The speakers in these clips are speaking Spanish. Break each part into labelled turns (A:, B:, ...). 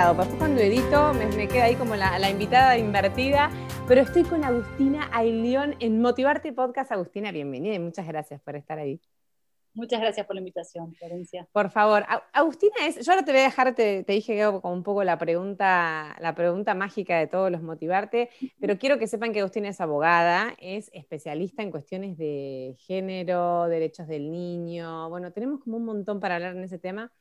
A: lado, porque cuando edito me, me queda ahí como la, la, invitada invertida, pero estoy con Agustina Aylión en Motivarte Podcast. Agustina, bienvenida y muchas gracias por estar ahí.
B: Muchas gracias por la invitación, Florencia.
A: Por favor, Agustina es, yo ahora te voy a dejar, te, dije que como un poco la pregunta, la pregunta mágica de todos los motivarte, pero quiero que sepan que Agustina es abogada, es especialista en cuestiones de género, derechos del niño, bueno, tenemos como un montón para hablar en ese tema.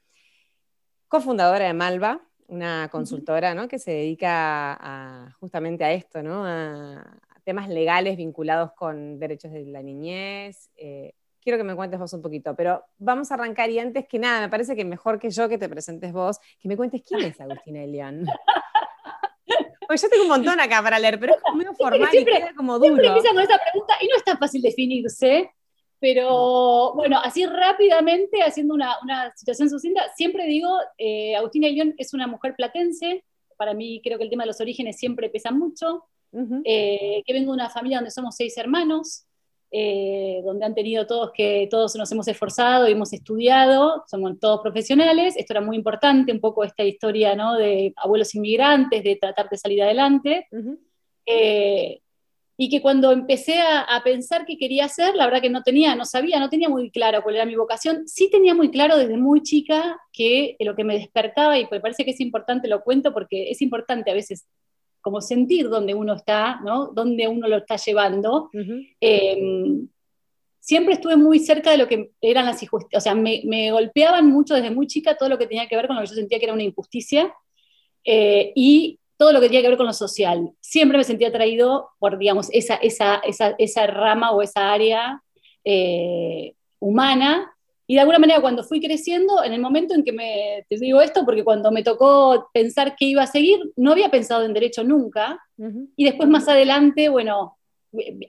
A: Cofundadora de Malva, una consultora ¿no? que se dedica a, justamente a esto, ¿no? a temas legales vinculados con derechos de la niñez. Eh, quiero que me cuentes vos un poquito, pero vamos a arrancar y antes que nada, me parece que mejor que yo que te presentes vos, que me cuentes quién es Agustina Elian. Pues yo tengo un montón acá para leer, pero es como medio formal y queda como duro.
B: Siempre empieza con esa pregunta y no es tan fácil definirse, pero bueno, así rápidamente, haciendo una, una situación sucinta, siempre digo, eh, Agustina Elian es una mujer platense, para mí creo que el tema de los orígenes siempre pesa mucho, eh, que vengo de una familia donde somos seis hermanos, eh, donde han tenido todos que todos nos hemos esforzado y hemos estudiado, somos todos profesionales, esto era muy importante, un poco esta historia ¿no? de abuelos inmigrantes, de tratar de salir adelante, eh, y que cuando empecé a, pensar qué quería hacer, la verdad que no tenía, no sabía, no tenía muy claro cuál era mi vocación, sí tenía muy claro desde muy chica que lo que me despertaba, y me parece que es importante, lo cuento porque es importante a veces como sentir dónde uno está, ¿no? Dónde uno lo está llevando. Em, siempre estuve muy cerca de lo que eran las injusticias, o sea, me, golpeaban mucho desde muy chica todo lo que tenía que ver con lo que yo sentía que era una injusticia eh, y todo lo que tenía que ver con lo social. Siempre me sentía atraído por, digamos, esa, esa, esa, esa rama o esa área eh, humana y de alguna manera cuando fui creciendo, en el momento en que me, te digo esto, porque cuando me tocó pensar qué iba a seguir, no había pensado en derecho nunca. Y después más adelante, bueno,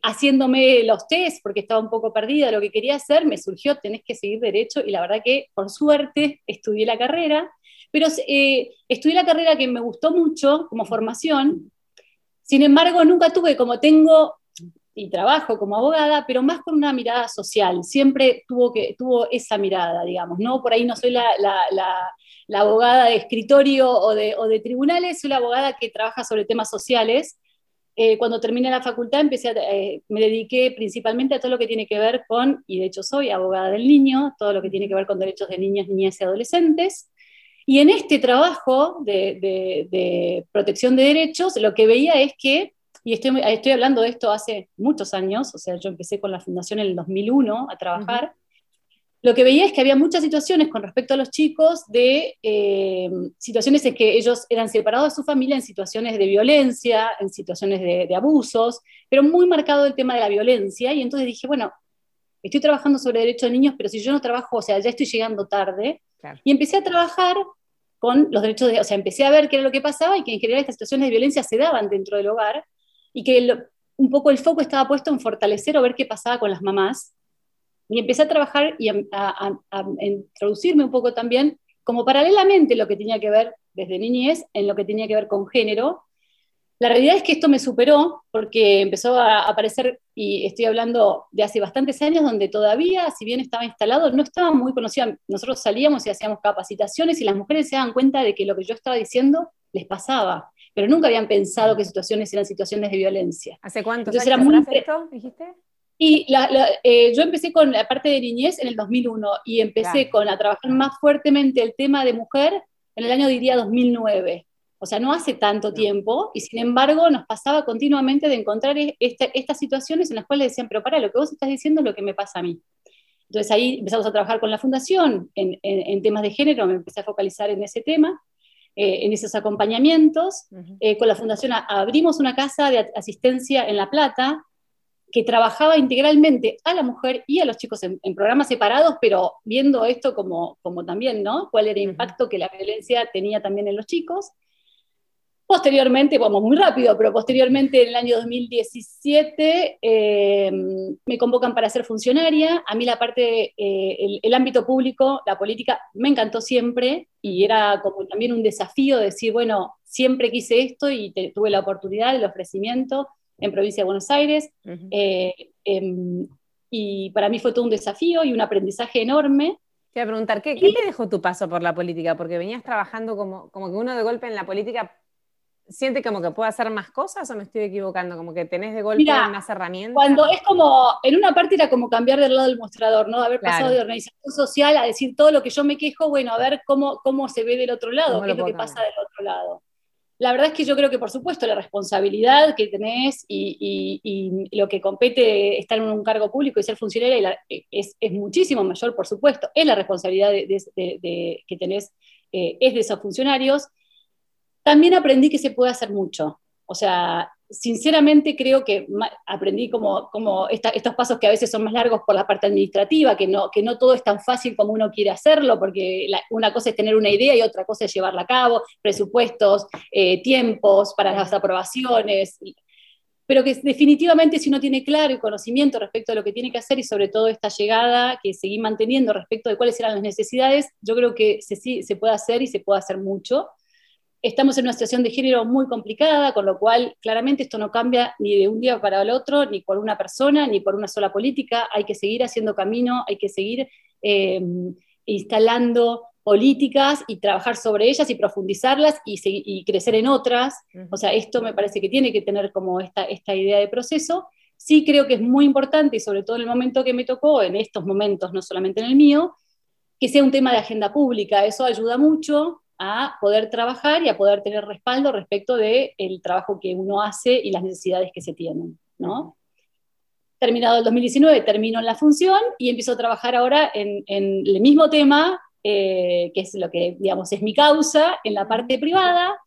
B: haciéndome los test, porque estaba un poco perdida de lo que quería hacer, me surgió, tenés que seguir derecho, y la verdad que por suerte estudié la carrera, pero eh, estudié la carrera que me gustó mucho como formación, sin embargo nunca tuve, como tengo y trabajo como abogada, pero más con una mirada social. Siempre tuvo, que, tuvo esa mirada, digamos, ¿no? Por ahí no soy la, abogada de escritorio o de, tribunales, soy la abogada que trabaja sobre temas sociales. Eh, cuando terminé la facultad empecé eh, me dediqué principalmente a todo lo que tiene que ver con, y de hecho soy abogada del niño, todo lo que tiene que ver con derechos de niñas, niñas y adolescentes. Y en este trabajo de, de protección de derechos, lo que veía es que y estoy, estoy hablando de esto hace muchos años, o sea, yo empecé con la fundación en el 2001 a trabajar. Lo que veía es que había muchas situaciones con respecto a los chicos de eh, situaciones en que ellos eran separados de su familia en situaciones de violencia, en situaciones de, abusos, pero muy marcado el tema de la violencia. Y entonces dije, bueno, estoy trabajando sobre derechos de niños, pero si yo no trabajo, o sea, ya estoy llegando tarde. Y empecé a trabajar con los derechos de, o sea, empecé a ver qué era lo que pasaba y que en general estas situaciones de violencia se daban dentro del hogar y que un poco el foco estaba puesto en fortalecer o ver qué pasaba con las mamás. Y empecé a trabajar y a, introducirme un poco también, como paralelamente lo que tenía que ver desde niñez, en lo que tenía que ver con género. La realidad es que esto me superó porque empezó a aparecer, y estoy hablando de hace bastantes años, donde todavía, si bien estaba instalado, no estaba muy conocido. Nosotros salíamos y hacíamos capacitaciones y las mujeres se daban cuenta de que lo que yo estaba diciendo les pasaba pero nunca habían pensado que situaciones eran situaciones de violencia.
A: ¿Hace cuántos Entonces, años era esto, dijiste?
B: Y eh, yo empecé con la parte de niñez en el 2001 y empecé con a trabajar más fuertemente el tema de mujer en el año, diría, 2009. O sea, no hace tanto tiempo, y sin embargo nos pasaba continuamente de encontrar este, estas situaciones en las cuales decían, pero para, lo que vos estás diciendo es lo que me pasa a mí. Entonces ahí empezamos a trabajar con la fundación en, en temas de género, me empecé a focalizar en ese tema, eh, en esos acompañamientos. Eh, con la Fundación abrimos una casa de asistencia en La Plata que trabajaba integralmente a la mujer y a los chicos en, programas separados, pero viendo esto como, como también, ¿no? ¿Cuál era el impacto que la violencia tenía también en los chicos? Posteriormente, vamos muy rápido, pero posteriormente en el año 2017 eh, me convocan para ser funcionaria. A mí la parte, eh, el, ámbito público, la política, me encantó siempre y era como también un desafío decir, bueno, siempre quise esto y tuve la oportunidad, el ofrecimiento en provincia de Buenos Aires. Eh, em, y para mí fue todo un desafío y un aprendizaje enorme.
A: Te voy a preguntar, ¿qué, ¿qué, te dejó tu paso por la política? Porque venías trabajando como, como que uno de golpe en la política siente como que puede hacer más cosas o me estoy equivocando? Como que tenés de golpe más herramientas.
B: Cuando es como, en una parte era como cambiar del lado del mostrador, ¿no? Haber pasado de organización social a decir todo lo que yo me quejo, bueno, a ver cómo, cómo se ve del otro lado, qué es lo que pasa del otro lado. La verdad es que yo creo que, por supuesto, la responsabilidad que tenés y, lo que compete estar en un cargo público y ser funcionaria es, muchísimo mayor, por supuesto. Es la responsabilidad de, que tenés, eh, es de esos funcionarios también aprendí que se puede hacer mucho. O sea, sinceramente creo que aprendí como, como estos pasos que a veces son más largos por la parte administrativa, que no, todo es tan fácil como uno quiere hacerlo, porque una cosa es tener una idea y otra cosa es llevarla a cabo, presupuestos, eh, tiempos para las aprobaciones, pero que definitivamente si uno tiene claro y conocimiento respecto a lo que tiene que hacer y sobre todo esta llegada que seguí manteniendo respecto de cuáles eran las necesidades, yo creo que se, se puede hacer y se puede hacer mucho. Estamos en una situación de género muy complicada, con lo cual claramente esto no cambia ni de un día para el otro, ni por una persona, ni por una sola política. Hay que seguir haciendo camino, hay que seguir eh, instalando políticas y trabajar sobre ellas y profundizarlas y, crecer en otras. O sea, esto me parece que tiene que tener como esta, esta idea de proceso. Sí creo que es muy importante, y sobre todo en el momento que me tocó, en estos momentos, no solamente en el mío, que sea un tema de agenda pública. Eso ayuda mucho a poder trabajar y a poder tener respaldo respecto del el trabajo que uno hace y las necesidades que se tienen, ¿no? Terminado el 2019, termino en la función y empiezo a trabajar ahora en, el mismo tema, eh, que es lo que, digamos, es mi causa, en la parte privada.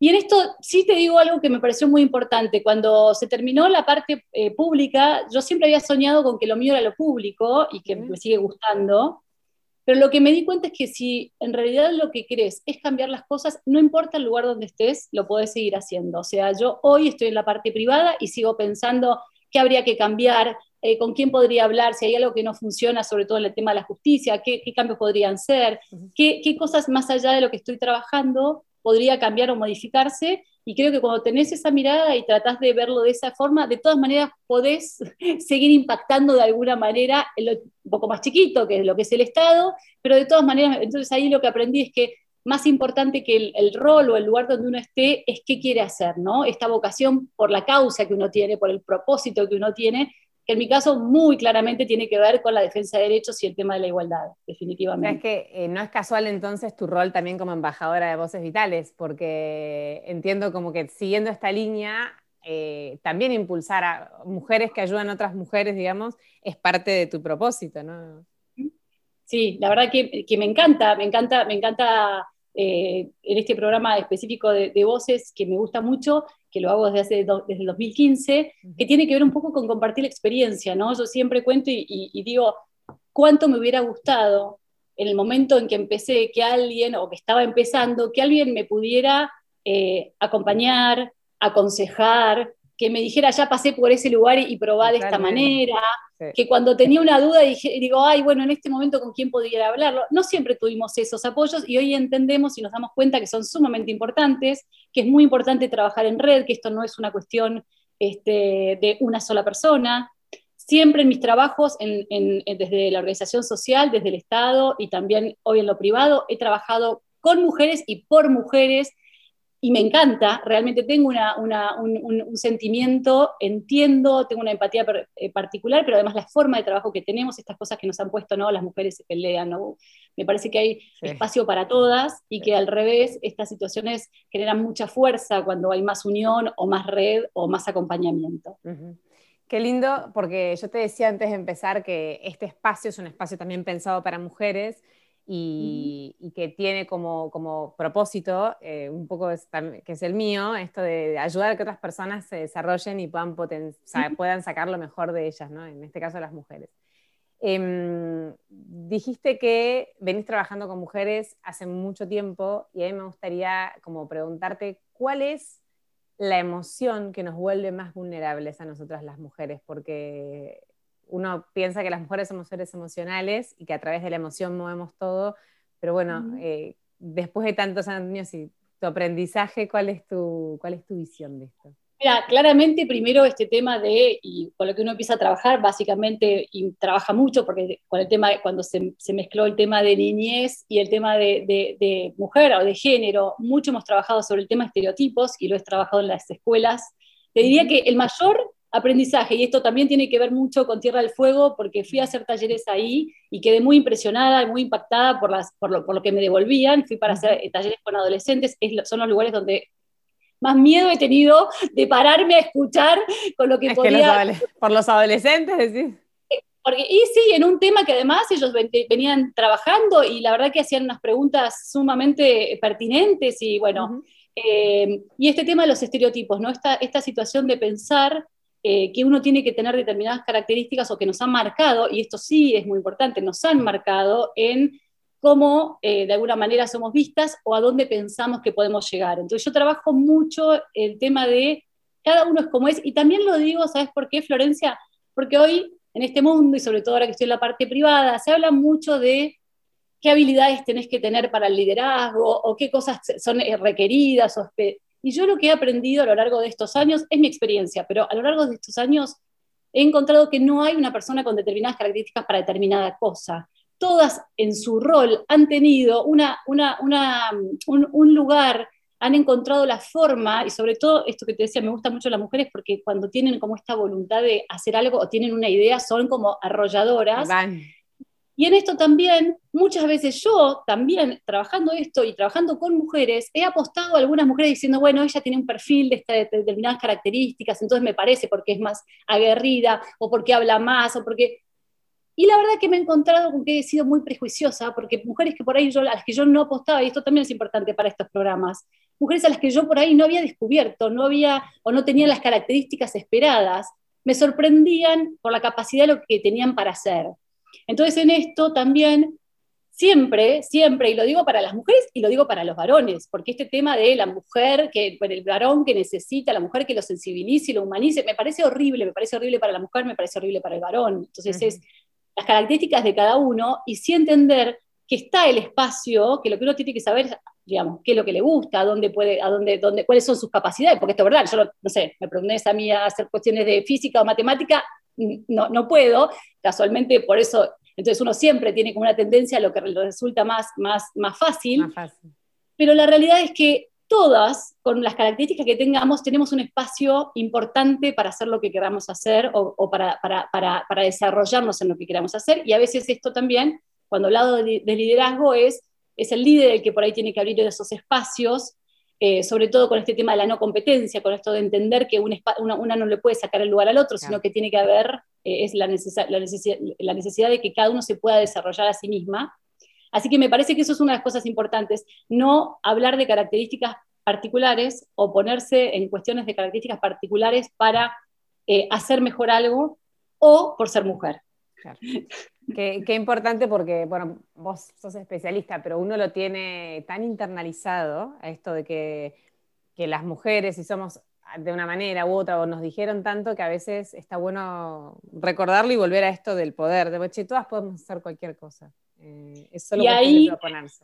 B: Y en esto sí te digo algo que me pareció muy importante. Cuando se terminó la parte eh, pública, yo siempre había soñado con que lo mío era lo público y que me sigue gustando. Pero lo que me di cuenta es que si en realidad lo que querés es cambiar las cosas, no importa el lugar donde estés, lo podés seguir haciendo. O sea, yo hoy estoy en la parte privada y sigo pensando qué habría que cambiar, eh, con quién podría hablar, si hay algo que no funciona, sobre todo en el tema de la justicia, qué, cambios podrían ser, qué, qué cosas más allá de lo que estoy trabajando podría cambiar o modificarse y creo que cuando tenés esa mirada y tratás de verlo de esa forma, de todas maneras podés seguir impactando de alguna manera en lo, un poco más chiquito, que es lo que es el Estado, pero de todas maneras, entonces ahí lo que aprendí es que más importante que el, el, rol o el lugar donde uno esté es qué quiere hacer, ¿no? Esta vocación por la causa que uno tiene, por el propósito que uno tiene, que en mi caso muy claramente tiene que ver con la defensa de derechos y el tema de la igualdad, definitivamente.
A: Es que eh, no es casual entonces tu rol también como embajadora de Voces Vitales, porque entiendo como que siguiendo esta línea, eh, también impulsar a mujeres que ayudan a otras mujeres, digamos, es parte de tu propósito, ¿no?
B: Sí, la verdad que, que me encanta, me encanta, me encanta eh, en este programa específico de, voces que me gusta mucho, que lo hago desde, hace desde el 2015, que tiene que ver un poco con compartir la experiencia, ¿no? Yo siempre cuento y, digo, cuánto me hubiera gustado en el momento en que empecé que alguien, o que estaba empezando, que alguien me pudiera eh, acompañar, aconsejar, que me dijera, ya pasé por ese lugar y, probá de esta manera, que cuando tenía una duda dije, digo, ay, bueno, en este momento con quién podría hablarlo. No siempre tuvimos esos apoyos y hoy entendemos y nos damos cuenta que son sumamente importantes, que es muy importante trabajar en red, que esto no es una cuestión este, de una sola persona. Siempre en mis trabajos, desde la organización social, desde el Estado y también hoy en lo privado, he trabajado con mujeres y por mujeres y me encanta, realmente tengo un, sentimiento, entiendo, tengo una empatía eh, particular, pero además la forma de trabajo que tenemos, estas cosas que nos han puesto, ¿no? Las mujeres se pelean, ¿no? Me parece que hay espacio para todas y que al revés, estas situaciones generan mucha fuerza cuando hay más unión o más red o más acompañamiento.
A: Qué lindo, porque yo te decía antes de empezar que este espacio es un espacio también pensado para mujeres y, que tiene como, como propósito, eh, un poco que es el mío, esto de ayudar a que otras personas se desarrollen y puedan, puedan sacar lo mejor de ellas, ¿no? en este caso las mujeres. Em, dijiste que venís trabajando con mujeres hace mucho tiempo y a mí me gustaría como preguntarte cuál es la emoción que nos vuelve más vulnerables a nosotras las mujeres, porque uno piensa que las mujeres somos seres emocionales y que a través de la emoción movemos todo, pero bueno, eh, después de tantos años y tu aprendizaje, ¿cuál es tu, cuál es tu visión de esto?
B: Mira, claramente primero este tema de, y con lo que uno empieza a trabajar, básicamente, y trabaja mucho, porque con el tema, cuando se, mezcló el tema de niñez y el tema de, mujer o de género, mucho hemos trabajado sobre el tema de estereotipos y lo he trabajado en las escuelas. Te diría que el mayor aprendizaje, y esto también tiene que ver mucho con Tierra del Fuego, porque fui a hacer talleres ahí y quedé muy impresionada y muy impactada por, las, por, lo, por lo que me devolvían. Fui para hacer talleres con adolescentes, son los lugares donde más miedo he tenido de pararme a escuchar con lo que podía.
A: por los adolescentes, decís.
B: Porque, y sí, en un tema que además ellos venían trabajando y la verdad que hacían unas preguntas sumamente pertinentes y bueno, eh, y este tema de los estereotipos, ¿no? Esta, esta situación de pensar eh, que uno tiene que tener determinadas características o que nos han marcado, y esto sí es muy importante, nos han marcado en cómo eh, de alguna manera somos vistas o a dónde pensamos que podemos llegar. Entonces yo trabajo mucho el tema de cada uno es como es, y también lo digo, ¿sabes por qué, Florencia? Porque hoy en este mundo, y sobre todo ahora que estoy en la parte privada, se habla mucho de qué habilidades tenés que tener para el liderazgo o qué cosas son eh, requeridas. Y yo lo que he aprendido a lo largo de estos años es mi experiencia, pero a lo largo de estos años he encontrado que no hay una persona con determinadas características para determinada cosa todas en su rol han tenido una, un, lugar, han encontrado la forma, y sobre todo esto que te decía, me gusta mucho las mujeres porque cuando tienen como esta voluntad de hacer algo o tienen una idea, son como arrolladoras. Y en esto también, muchas veces yo también, trabajando esto y trabajando con mujeres, he apostado a algunas mujeres diciendo, bueno, ella tiene un perfil de, de determinadas características, entonces me parece porque es más aguerrida o porque habla más o porque y la verdad que me he encontrado con que he sido muy prejuiciosa, porque mujeres que por ahí yo, a las que yo no apostaba, y esto también es importante para estos programas, mujeres a las que yo por ahí no había descubierto, no había o no tenían las características esperadas, me sorprendían por la capacidad de lo que tenían para hacer. Entonces en esto también, siempre, siempre, y lo digo para las mujeres y lo digo para los varones, porque este tema de la mujer, que, el varón que necesita, la mujer que lo sensibilice y lo humanice, me parece horrible, me parece horrible para la mujer, me parece horrible para el varón. Entonces es las características de cada uno y sí entender que está el espacio, que lo que uno tiene que saber, digamos, qué es lo que le gusta, a dónde puede, a dónde, dónde, cuáles son sus capacidades, porque esto es verdad, yo no, sé, me pregunté a mí a hacer cuestiones de física o matemática, no, no puedo, casualmente por eso, entonces uno siempre tiene como una tendencia a lo que resulta más, más, más fácil, más fácil. pero la realidad es que todas, con las características que tengamos, tenemos un espacio importante para hacer lo que queramos hacer o, para, desarrollarnos en lo que queramos hacer. Y a veces esto también, cuando hablado de, liderazgo, es, es el líder el que por ahí tiene que abrir esos espacios, eh, sobre todo con este tema de la no competencia, con esto de entender que una, no le puede sacar el lugar al otro, sino que tiene que haber, eh, es la, la necesidad de que cada uno se pueda desarrollar a sí misma Así que me parece que eso es una de las cosas importantes, no hablar de características particulares o ponerse en cuestiones de características particulares para eh, hacer mejor algo o por ser mujer.
A: Qué, importante porque, bueno, vos sos especialista, pero uno lo tiene tan internalizado a esto de que, que las mujeres, si somos de una manera u otra, o nos dijeron tanto que a veces está bueno recordarlo y volver a esto del poder, de que todas podemos hacer cualquier cosa.
B: Eh, y, ahí,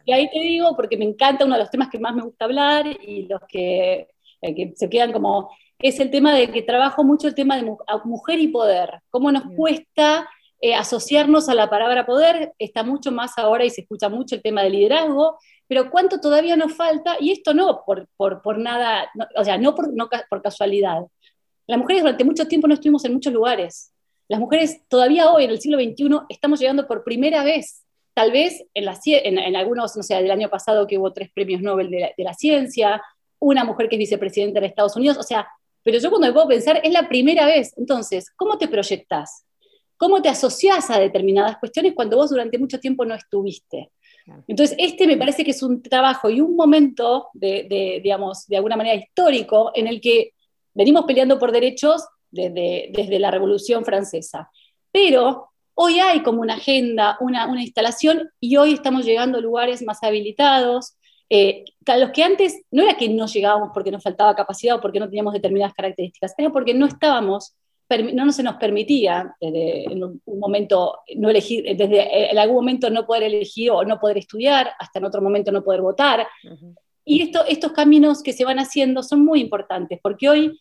B: y ahí te digo, porque me encanta uno de los temas que más me gusta hablar y los que, eh, se quedan como, es el tema de que trabajo mucho el tema de mujer y poder, cómo nos cuesta eh, asociarnos a la palabra poder, está mucho más ahora y se escucha mucho el tema de liderazgo, pero cuánto todavía nos falta, y esto no por, por, nada, o sea, no por, no por casualidad. Las mujeres durante mucho tiempo no estuvimos en muchos lugares. Las mujeres todavía hoy, en el siglo XXI, estamos llegando por primera vez tal vez en, la, en, algunos, no sé, del año pasado que hubo tres premios Nobel de la, ciencia, una mujer que es vicepresidenta de Estados Unidos, o sea, pero yo cuando me puedo pensar, es la primera vez. Entonces, ¿cómo te proyectas? ¿Cómo te asocias a determinadas cuestiones cuando vos durante mucho tiempo no estuviste? Entonces, este me parece que es un trabajo y un momento, de, digamos, de alguna manera histórico, en el que venimos peleando por derechos desde, desde la Revolución Francesa. Pero Hoy hay como una agenda, una, instalación y hoy estamos llegando a lugares más habilitados. Eh, los que antes no era que no llegábamos porque nos faltaba capacidad o porque no teníamos determinadas características, era porque no estábamos, no se nos permitía desde en un, momento no elegir, desde eh, en algún momento no poder elegir o no poder estudiar, hasta en otro momento no poder votar. Y esto, estos caminos que se van haciendo son muy importantes, porque hoy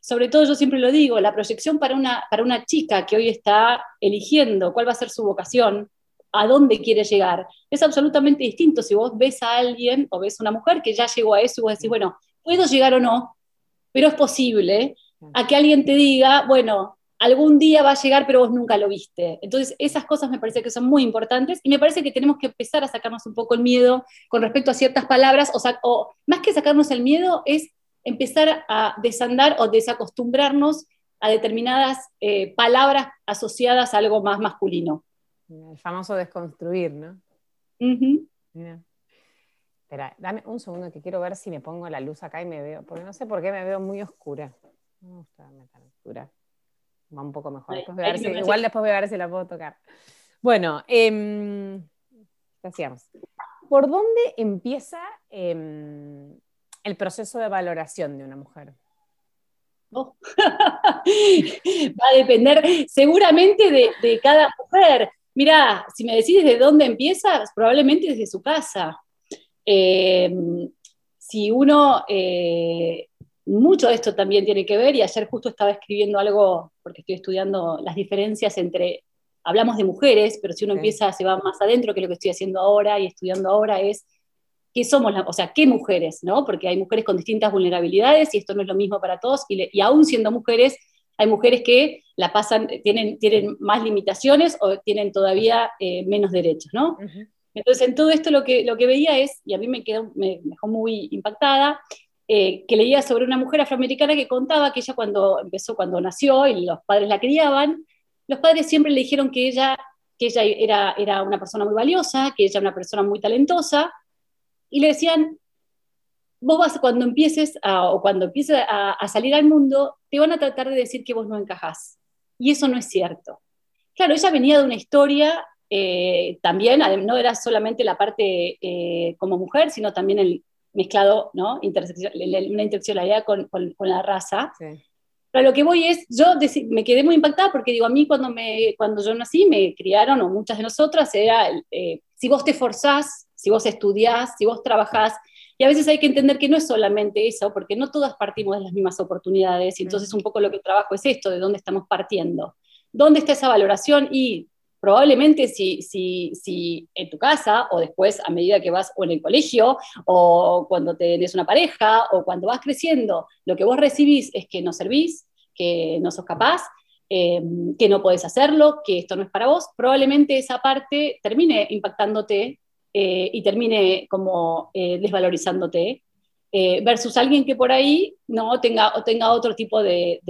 B: sobre todo yo siempre lo digo, la proyección para una, para una chica que hoy está eligiendo cuál va a ser su vocación, a dónde quiere llegar, es absolutamente distinto si vos ves a alguien o ves a una mujer que ya llegó a eso y vos decís, bueno, puedo llegar o no, pero es posible, a que alguien te diga, bueno, algún día va a llegar, pero vos nunca lo viste. Entonces, esas cosas me parece que son muy importantes y me parece que tenemos que empezar a sacarnos un poco el miedo con respecto a ciertas palabras, o, sea, o más que sacarnos el miedo, es empezar a desandar o desacostumbrarnos a determinadas eh, palabras asociadas a algo más masculino.
A: El famoso desconstruir, ¿no? Espera, dame un segundo que quiero ver si me pongo la luz acá y me veo, porque no sé por qué me veo muy oscura. Me gusta tan oscura. Va un poco mejor. igual después voy a ver si la puedo tocar. Bueno, eh, ¿Por dónde empieza em, el proceso de valoración de una mujer?
B: Oh. Va a depender seguramente de, cada mujer. Mira, si me decís de dónde empieza, probablemente desde su casa. Em, si uno eh, mucho de esto también tiene que ver, y ayer justo estaba escribiendo algo, porque estoy estudiando las diferencias entre, hablamos de mujeres, pero si uno empieza, se va más adentro, que lo que estoy haciendo ahora y estudiando ahora es qué somos, o sea, qué mujeres, ¿no? Porque hay mujeres con distintas vulnerabilidades y esto no es lo mismo para todos, y, aún siendo mujeres, hay mujeres que la pasan, tienen, tienen más limitaciones o tienen todavía eh, menos derechos, ¿no? Entonces, en todo esto lo que, lo que veía es, y a mí me, quedó, me dejó muy impactada, eh, que leía sobre una mujer afroamericana que contaba que ella cuando empezó, cuando nació y los padres la criaban, los padres siempre le dijeron que ella, que ella era, era una persona muy valiosa, que ella era una persona muy talentosa, y le decían, vos vas, cuando empieces a, o cuando empieces a, salir al mundo, te van a tratar de decir que vos no encajás. Y eso no es cierto. Claro, ella venía de una historia eh, también, no era solamente la parte eh, como mujer, sino también el, mezclado, ¿no? una interseccionalidad con, con, la raza. Pero lo que voy es, yo me quedé muy impactada porque digo, a mí cuando, me, cuando yo nací me criaron, o muchas de nosotras, era, eh, si vos te forzás, si vos estudiás, si vos trabajás, y a veces hay que entender que no es solamente eso, porque no todas partimos de las mismas oportunidades, y entonces un poco lo que trabajo es esto, de dónde estamos partiendo. ¿Dónde está esa valoración? Y probablemente si, si, si, en tu casa o después a medida que vas o en el colegio o cuando tenés una pareja o cuando vas creciendo, lo que vos recibís es que no servís, que no sos capaz, eh, que no podés hacerlo, que esto no es para vos, probablemente esa parte termine impactándote eh, y termine como eh, desvalorizándote. versus alguien que por ahí no tenga, o tenga otro tipo de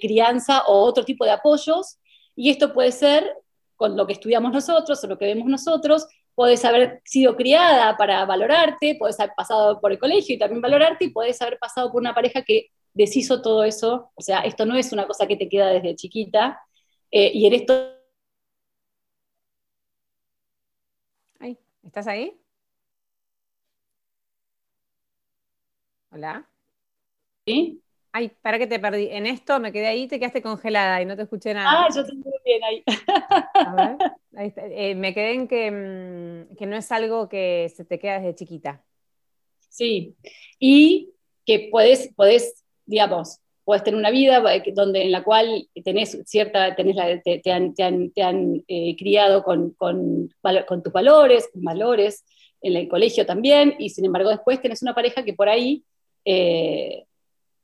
B: crianza o otro tipo de apoyos y esto puede ser con lo que estudiamos nosotros o lo que vemos nosotros, puedes haber sido criada para valorarte, puedes haber pasado por el colegio y también valorarte, y puedes haber pasado por una pareja que deshizo todo eso. O sea, esto no es una cosa que te queda desde chiquita. Eh, y en esto...
A: ¿Estás ahí? Hola.
B: ¿Sí?
A: Ay, para que te perdí. En esto me quedé ahí, te quedaste congelada y no te escuché nada.
B: Ah, yo te estuve bien ahí.
A: A ver, ahí está. Eh, me quedé en mm, que, no es algo que se te queda desde chiquita.
B: Sí, y que puedes, puedes digamos, puedes tener una vida donde, en la cual tenés cierta, tenés te, han, te han, eh, criado con, con, con, tus valores, con valores, en el colegio también, y sin embargo después tenés una pareja que por ahí eh,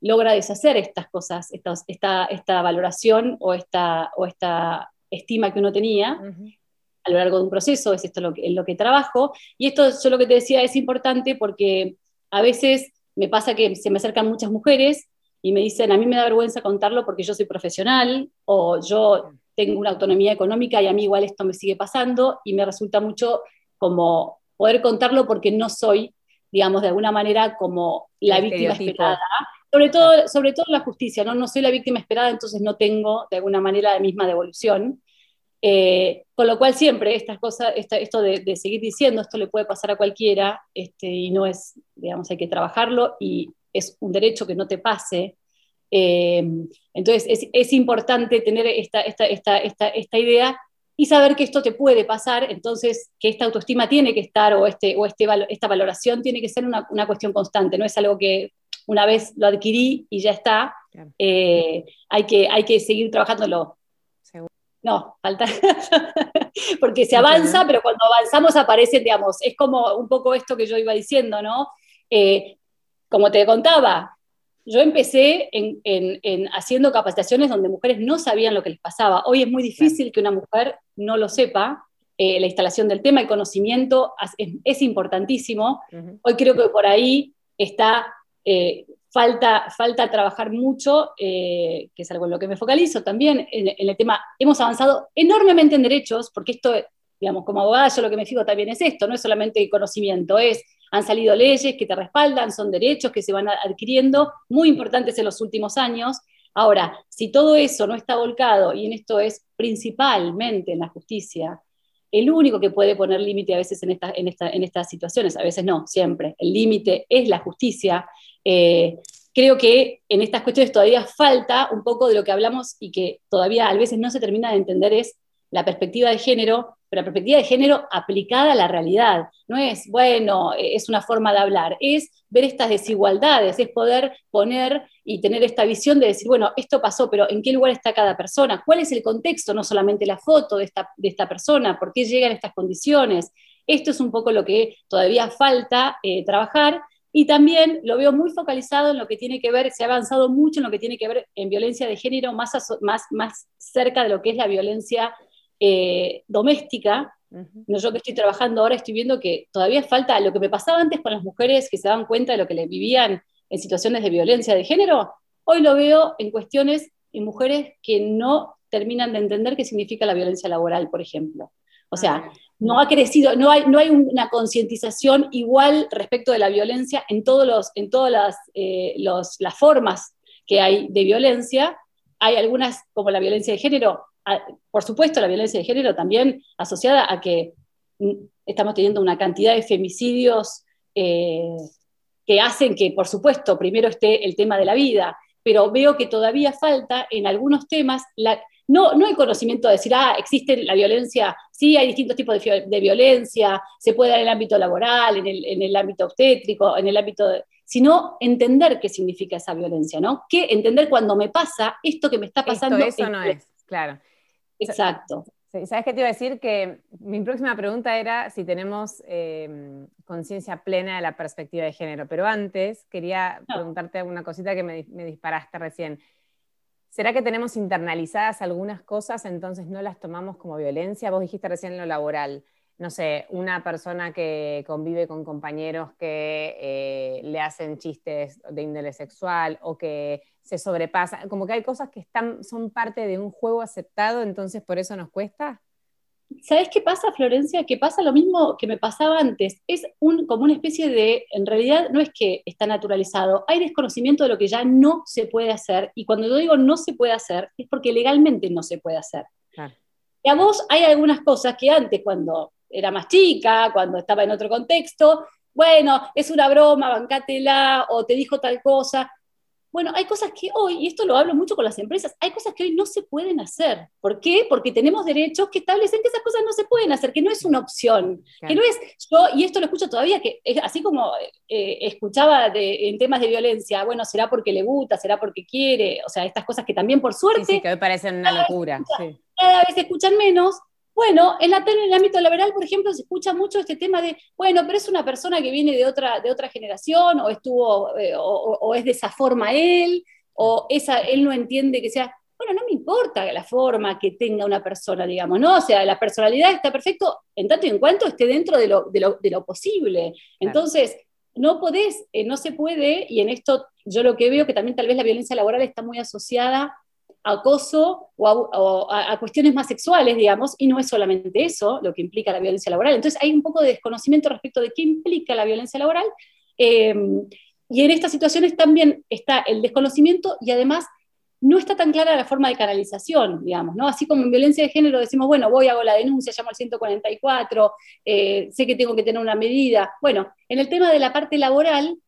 B: logra deshacer estas cosas, esta, esta, valoración o esta, o esta estima que uno tenía a lo largo de un proceso, es esto lo que, en lo que trabajo. Y esto, yo lo que te decía, es importante porque a veces me pasa que se me acercan muchas mujeres y me dicen, a mí me da vergüenza contarlo porque yo soy profesional o yo tengo una autonomía económica y a mí igual esto me sigue pasando y me resulta mucho como poder contarlo porque no soy, digamos, de alguna manera como la víctima esperada sobre todo, sobre todo la justicia, ¿no? No soy la víctima esperada, entonces no tengo de alguna manera la misma devolución. Eh, con lo cual siempre estas cosas, esto de, seguir diciendo esto le puede pasar a cualquiera este, y no es, digamos, hay que trabajarlo y es un derecho que no te pase. Eh, entonces es, es, importante tener esta, esta, esta, esta, esta idea y saber que esto te puede pasar, entonces que esta autoestima tiene que estar o, este, o este, esta valoración tiene que ser una, una cuestión constante, no es algo que una vez lo adquirí y ya está, eh, hay, que, hay que seguir trabajándolo. No, falta. Porque se avanza, pero cuando avanzamos aparecen, digamos, es como un poco esto que yo iba diciendo, ¿no? Eh, como te contaba, yo empecé en, haciendo capacitaciones donde mujeres no sabían lo que les pasaba. Hoy es muy difícil que una mujer no lo sepa. Eh, la instalación del tema, el conocimiento es, importantísimo. Hoy creo que por ahí está eh, falta, falta trabajar mucho, eh, que es algo en lo que me focalizo también, en, el tema, hemos avanzado enormemente en derechos, porque esto, digamos, como abogada yo lo que me fijo también es esto, no es solamente conocimiento, es, han salido leyes que te respaldan, son derechos que se van adquiriendo, muy importantes en los últimos años. Ahora, si todo eso no está volcado, y en esto es principalmente en la justicia, el único que puede poner límite a veces en, en, en, estas situaciones, a veces no, siempre, el límite es la justicia, eh, creo que en estas cuestiones todavía falta un poco de lo que hablamos y que todavía a veces no se termina de entender es la perspectiva de género, pero la perspectiva de género aplicada a la realidad. No es, bueno, es una forma de hablar, es ver estas desigualdades, es poder poner y tener esta visión de decir, bueno, esto pasó, pero ¿en qué lugar está cada persona? ¿Cuál es el contexto? No solamente la foto de esta, de esta persona, ¿por qué llegan estas condiciones? Esto es un poco lo que todavía falta eh, trabajar y también lo veo muy focalizado en lo que tiene que ver, se ha avanzado mucho en lo que tiene que ver en violencia de género, más, más, más cerca de lo que es la violencia eh, doméstica. Yo que estoy trabajando ahora estoy viendo que todavía falta lo que me pasaba antes con las mujeres que se daban cuenta de lo que les vivían en situaciones de violencia de género. Hoy lo veo en cuestiones en mujeres que no terminan de entender qué significa la violencia laboral, por ejemplo. O sea, ah, no ha crecido, no hay, no hay una concientización igual respecto de la violencia en, todos los, en todas las, eh, las formas que hay de violencia. Hay algunas, como la violencia de género, por supuesto la violencia de género también asociada a que mm, estamos teniendo una cantidad de femicidios eh, que hacen que, por supuesto, primero esté el tema de la vida, pero veo que todavía falta en algunos temas la, no, no el conocimiento de decir, ah, existe la violencia, sí, hay distintos tipos de, violencia, se puede dar en el ámbito laboral, en el, ámbito obstétrico, en el ámbito sino entender qué significa esa violencia, ¿no? Que entender cuando me pasa esto que me está pasando.
A: eso no es, claro.
B: Exacto.
A: ¿Sabes qué te iba a decir? Que mi próxima pregunta era si tenemos em, conciencia plena de la perspectiva de género, pero antes quería preguntarte una cosita que me, me disparaste recién. ¿Será que tenemos internalizadas algunas cosas, entonces no las tomamos como violencia? Vos dijiste recién lo laboral, no sé, una persona que convive con compañeros que eh, le hacen chistes de índole sexual o que se sobrepasa, como que hay cosas que están, son parte de un juego aceptado, entonces por eso nos cuesta.
B: ¿Sabes qué pasa, Florencia? Que pasa lo mismo que me pasaba antes. Es un, como una especie de, en realidad no es que está naturalizado, hay desconocimiento de lo que ya no se puede hacer. Y cuando yo digo no se puede hacer, es porque legalmente no se puede hacer. Y a vos hay algunas cosas que antes, cuando era más chica, cuando estaba en otro contexto, bueno, es una broma, bancátela, o te dijo tal cosa, bueno, hay cosas que hoy, y esto lo hablo mucho con las empresas, hay cosas que hoy no se pueden hacer. ¿Por qué? Porque tenemos derechos que establecen que esas cosas no se pueden hacer, que no es una opción, que no es yo, y esto lo escucho todavía, que es así como eh, escuchaba de, en temas de violencia, bueno, será porque le gusta, será porque quiere, o sea, estas cosas que también por suerte...
A: Sí, que hoy parecen una locura.
B: cada vez se escuchan menos, bueno, en, la, en el ámbito laboral, por ejemplo, se escucha mucho este tema de, bueno, pero es una persona que viene de otra, de otra generación, o estuvo, eh, o, es de esa forma él, o esa, él no entiende que sea. Bueno, no me importa la forma que tenga una persona, digamos, ¿no? O sea, la personalidad está perfecto en tanto y en cuanto esté dentro de lo, de lo, de lo posible. Entonces, no podés, eh, no se puede, y en esto yo lo que veo que también tal vez la violencia laboral está muy asociada acoso o, a, cuestiones más sexuales, digamos, y no es solamente eso lo que implica la violencia laboral. Entonces hay un poco de desconocimiento respecto de qué implica la violencia laboral. Eh, y en estas situaciones también está el desconocimiento y además no está tan clara la forma de canalización, digamos, ¿no? Así como en violencia de género decimos, bueno, voy, hago la denuncia, llamo al 144, eh, sé que tengo que tener una medida. Bueno, en el tema de la parte laboral,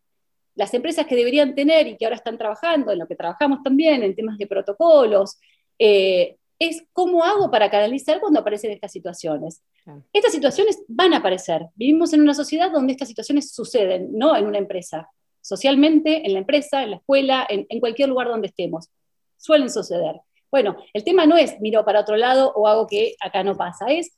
B: las empresas que deberían tener y que ahora están trabajando, en lo que trabajamos también, en temas de protocolos, eh, es cómo hago para canalizar cuando aparecen estas situaciones. Estas situaciones van a aparecer. Vivimos en una sociedad donde estas situaciones suceden, no en una empresa. socialmente, en la empresa, en la escuela, en, cualquier lugar donde estemos. Suelen suceder. Bueno, el tema no es miro para otro lado o hago que acá no pasa, es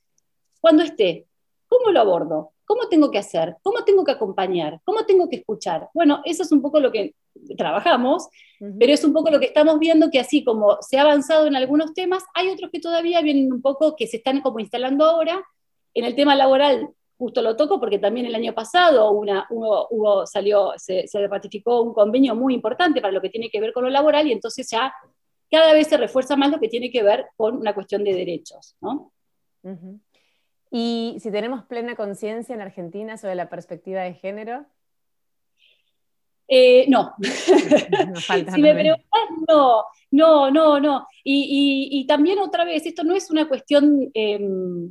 B: cuando esté, ¿cómo lo abordo? ¿Cómo tengo que hacer? ¿Cómo tengo que acompañar? ¿Cómo tengo que escuchar? Bueno, eso es un poco lo que trabajamos, pero es un poco lo que estamos viendo que así como se ha avanzado en algunos temas, hay otros que todavía vienen un poco, que se están como instalando ahora. En el tema laboral, justo lo toco porque también el año pasado una, hubo, salió, se, ratificó un convenio muy importante para lo que tiene que ver con lo laboral y entonces ya cada vez se refuerza más lo que tiene que ver con una cuestión de derechos. ¿no?
A: Y si tenemos plena conciencia en Argentina sobre la perspectiva de género.
B: Eh, no. si me preguntas, no, no, no, no. Y, también otra vez, esto no es una cuestión, em,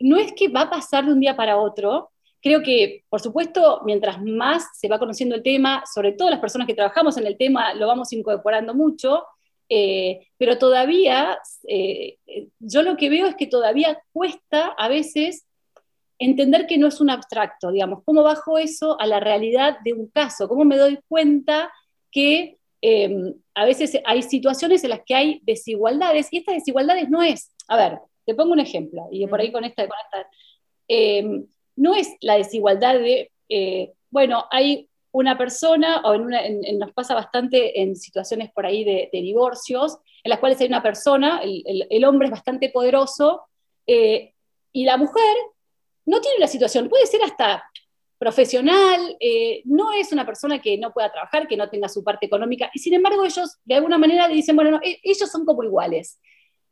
B: no es que va a pasar de un día para otro. Creo que, por supuesto, mientras más se va conociendo el tema, sobre todo las personas que trabajamos en el tema, lo vamos incorporando mucho. Eh, pero todavía, eh, yo lo que veo es que todavía cuesta a veces entender que no es un abstracto, digamos, cómo bajo eso a la realidad de un caso, cómo me doy cuenta que em, a veces hay situaciones en las que hay desigualdades y estas desigualdades no es, a ver, te pongo un ejemplo, y por ahí con esta, con esta em, no es la desigualdad de, eh, bueno, hay una persona, o en nos pasa bastante en situaciones por ahí de, divorcios, en las cuales hay una persona, el, hombre es bastante poderoso, eh, y la mujer no tiene una situación, puede ser hasta profesional, eh, no es una persona que no pueda trabajar, que no tenga su parte económica, y sin embargo ellos de alguna manera le dicen, bueno, e, ellos son como iguales.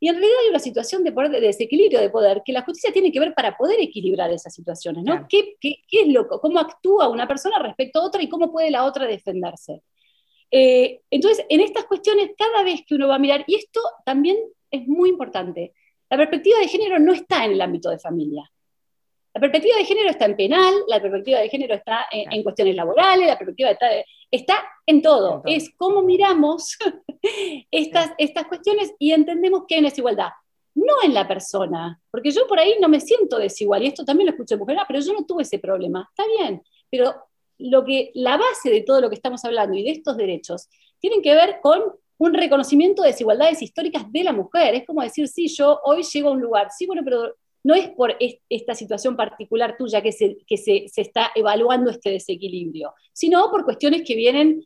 B: Y en realidad hay una situación de, poder, de desequilibrio de poder que la justicia tiene que ver para poder equilibrar esas situaciones, ¿no? ¿Qué, es lo, ¿Cómo actúa una persona respecto a otra y cómo puede la otra defenderse? Eh, entonces, en estas cuestiones, cada vez que uno va a mirar, y esto también es muy importante, la perspectiva de género no está en el ámbito de familia. La perspectiva de género está en penal, la perspectiva de género está en, cuestiones laborales, la perspectiva está, está en todo. Es cómo miramos estas, estas cuestiones y entendemos que hay una desigualdad. No en la persona, porque yo por ahí no me siento desigual, y esto también lo escucho de mujer, ah, pero yo no tuve ese problema. Está bien, pero lo que, la base de todo lo que estamos hablando y de estos derechos tienen que ver con un reconocimiento de desigualdades históricas de la mujer. Es como decir, sí, yo hoy llego a un lugar, sí, bueno, pero no es por esta situación particular tuya que se, que se, se está evaluando este desequilibrio, sino por cuestiones que vienen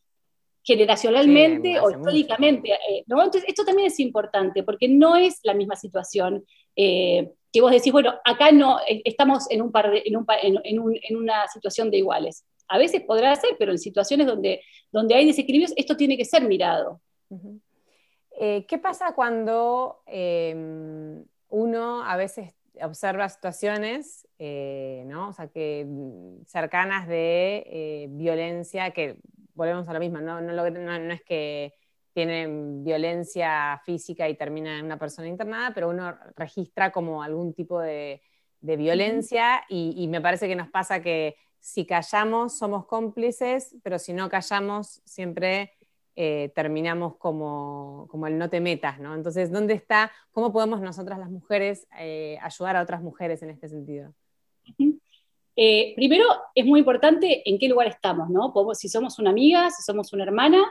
B: generacionalmente o históricamente. Eh, Entonces, esto también es importante, porque no es la misma situación eh, que vos decís, bueno, acá no, eh, estamos en, un par en, un, en, una situación de iguales. A veces podrá ser, pero en situaciones donde, donde hay desequilibrios, esto tiene que ser mirado.
A: ¿Qué pasa cuando em, uno a veces observa situaciones, ¿no? O sea, que mm, cercanas de violencia, que volvemos a lo mismo, no, no, es que tienen violencia física y termina en una persona internada, pero uno registra como algún tipo de, violencia y, me parece que nos pasa que si callamos somos cómplices, pero si no callamos siempre eh, terminamos como, como, el no te metas, ¿no? Entonces, ¿dónde está, cómo podemos nosotras las mujeres eh, ayudar a otras mujeres en este sentido?
B: Eh, primero, es muy importante en qué lugar estamos, ¿no? Si somos una amiga, si somos una hermana,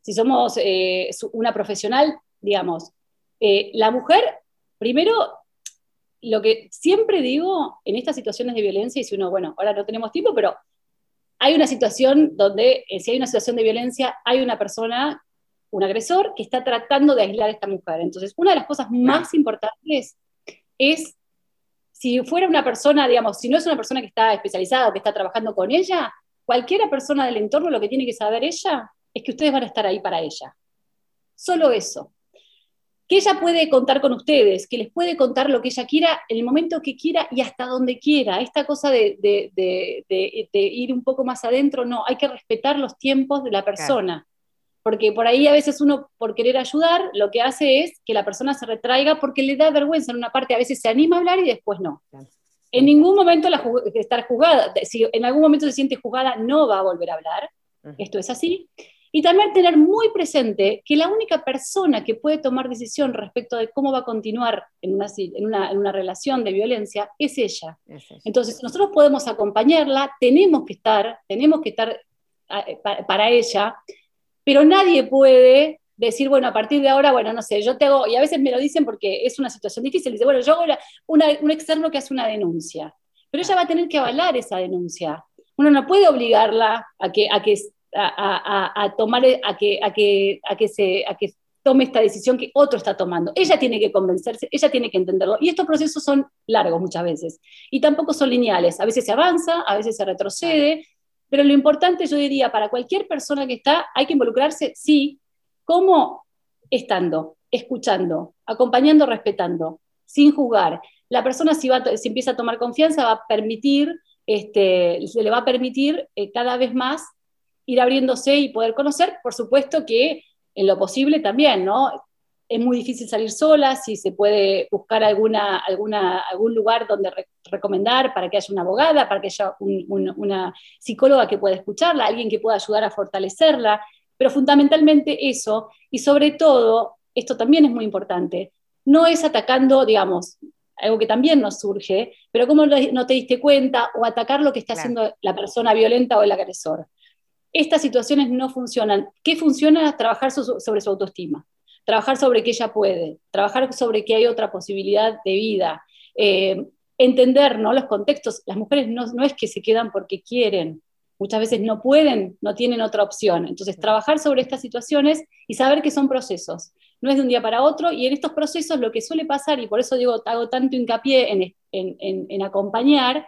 B: si somos eh, una profesional, digamos. Eh, la mujer, primero, lo que siempre digo en estas situaciones de violencia, y si uno, bueno, ahora no tenemos tiempo, pero hay una situación donde, si hay una situación de violencia, hay una persona, un agresor, que está tratando de aislar a esta mujer. Entonces, una de las cosas más importantes es si fuera una persona, digamos, si no es una persona que está especializada o que está trabajando con ella, cualquiera persona del entorno lo que tiene que saber ella es que ustedes van a estar ahí para ella. Solo eso. Que ella puede contar con ustedes, que les puede contar lo que ella quiera en el momento que quiera y hasta donde quiera. Esta cosa de, ir un poco más adentro, no, hay que respetar los tiempos de la persona porque por ahí a veces uno, por querer ayudar, lo que hace es que la persona se retraiga porque le da vergüenza en una parte, a veces se anima a hablar y después no. En ningún momento la estar juzgada, si en algún momento se siente juzgada, no va a volver a hablar, esto es así. Y también tener muy presente que la única persona que puede tomar decisión respecto de cómo va a continuar en una, en una, en una relación de violencia es ella. Entonces, nosotros podemos acompañarla, tenemos que estar, tenemos que estar para ella, pero nadie puede decir, bueno, a partir de ahora, bueno, no sé, yo te hago, y a veces me lo dicen porque es una situación difícil, dice, bueno, yo hago un externo que hace una denuncia, pero ella va a tener que avalar esa denuncia. Uno no puede obligarla a que, a que, a, tomar, a que, a que, a que se, a que tome esta decisión que otro está tomando. Ella tiene que convencerse, ella tiene que entenderlo. Y estos procesos son largos muchas veces. Y tampoco son lineales. A veces se avanza, a veces se retrocede. Pero lo importante, yo diría, para cualquier persona que está, hay que involucrarse, sí, como estando, escuchando, acompañando, respetando, sin juzgar. La persona si, va, si empieza a tomar confianza va a permitir, este, se le va a permitir eh, cada vez más ir abriéndose y poder conocer, por supuesto que en lo posible también, ¿no? Es muy difícil salir sola, si se puede buscar alguna, alguna, algún lugar donde recomendar para que haya una abogada, para que haya una psicóloga que pueda escucharla, alguien que pueda ayudar a fortalecerla, pero fundamentalmente eso, y sobre todo, esto también es muy importante, no es atacando, digamos, algo que también nos surge, pero cómo no te diste cuenta o atacar lo que está haciendo la persona violenta o el agresor. Estas situaciones no funcionan. ¿Qué funciona? Trabajar sobre su autoestima, trabajar sobre que ella puede, trabajar sobre que hay otra posibilidad de vida, eh, entender ¿no? los contextos. Las mujeres no, no es que se quedan porque quieren, muchas veces no pueden, no tienen otra opción. Entonces, trabajar sobre estas situaciones y saber que son procesos. No es de un día para otro y en estos procesos lo que suele pasar, y por eso digo, hago tanto hincapié en, en, en acompañar,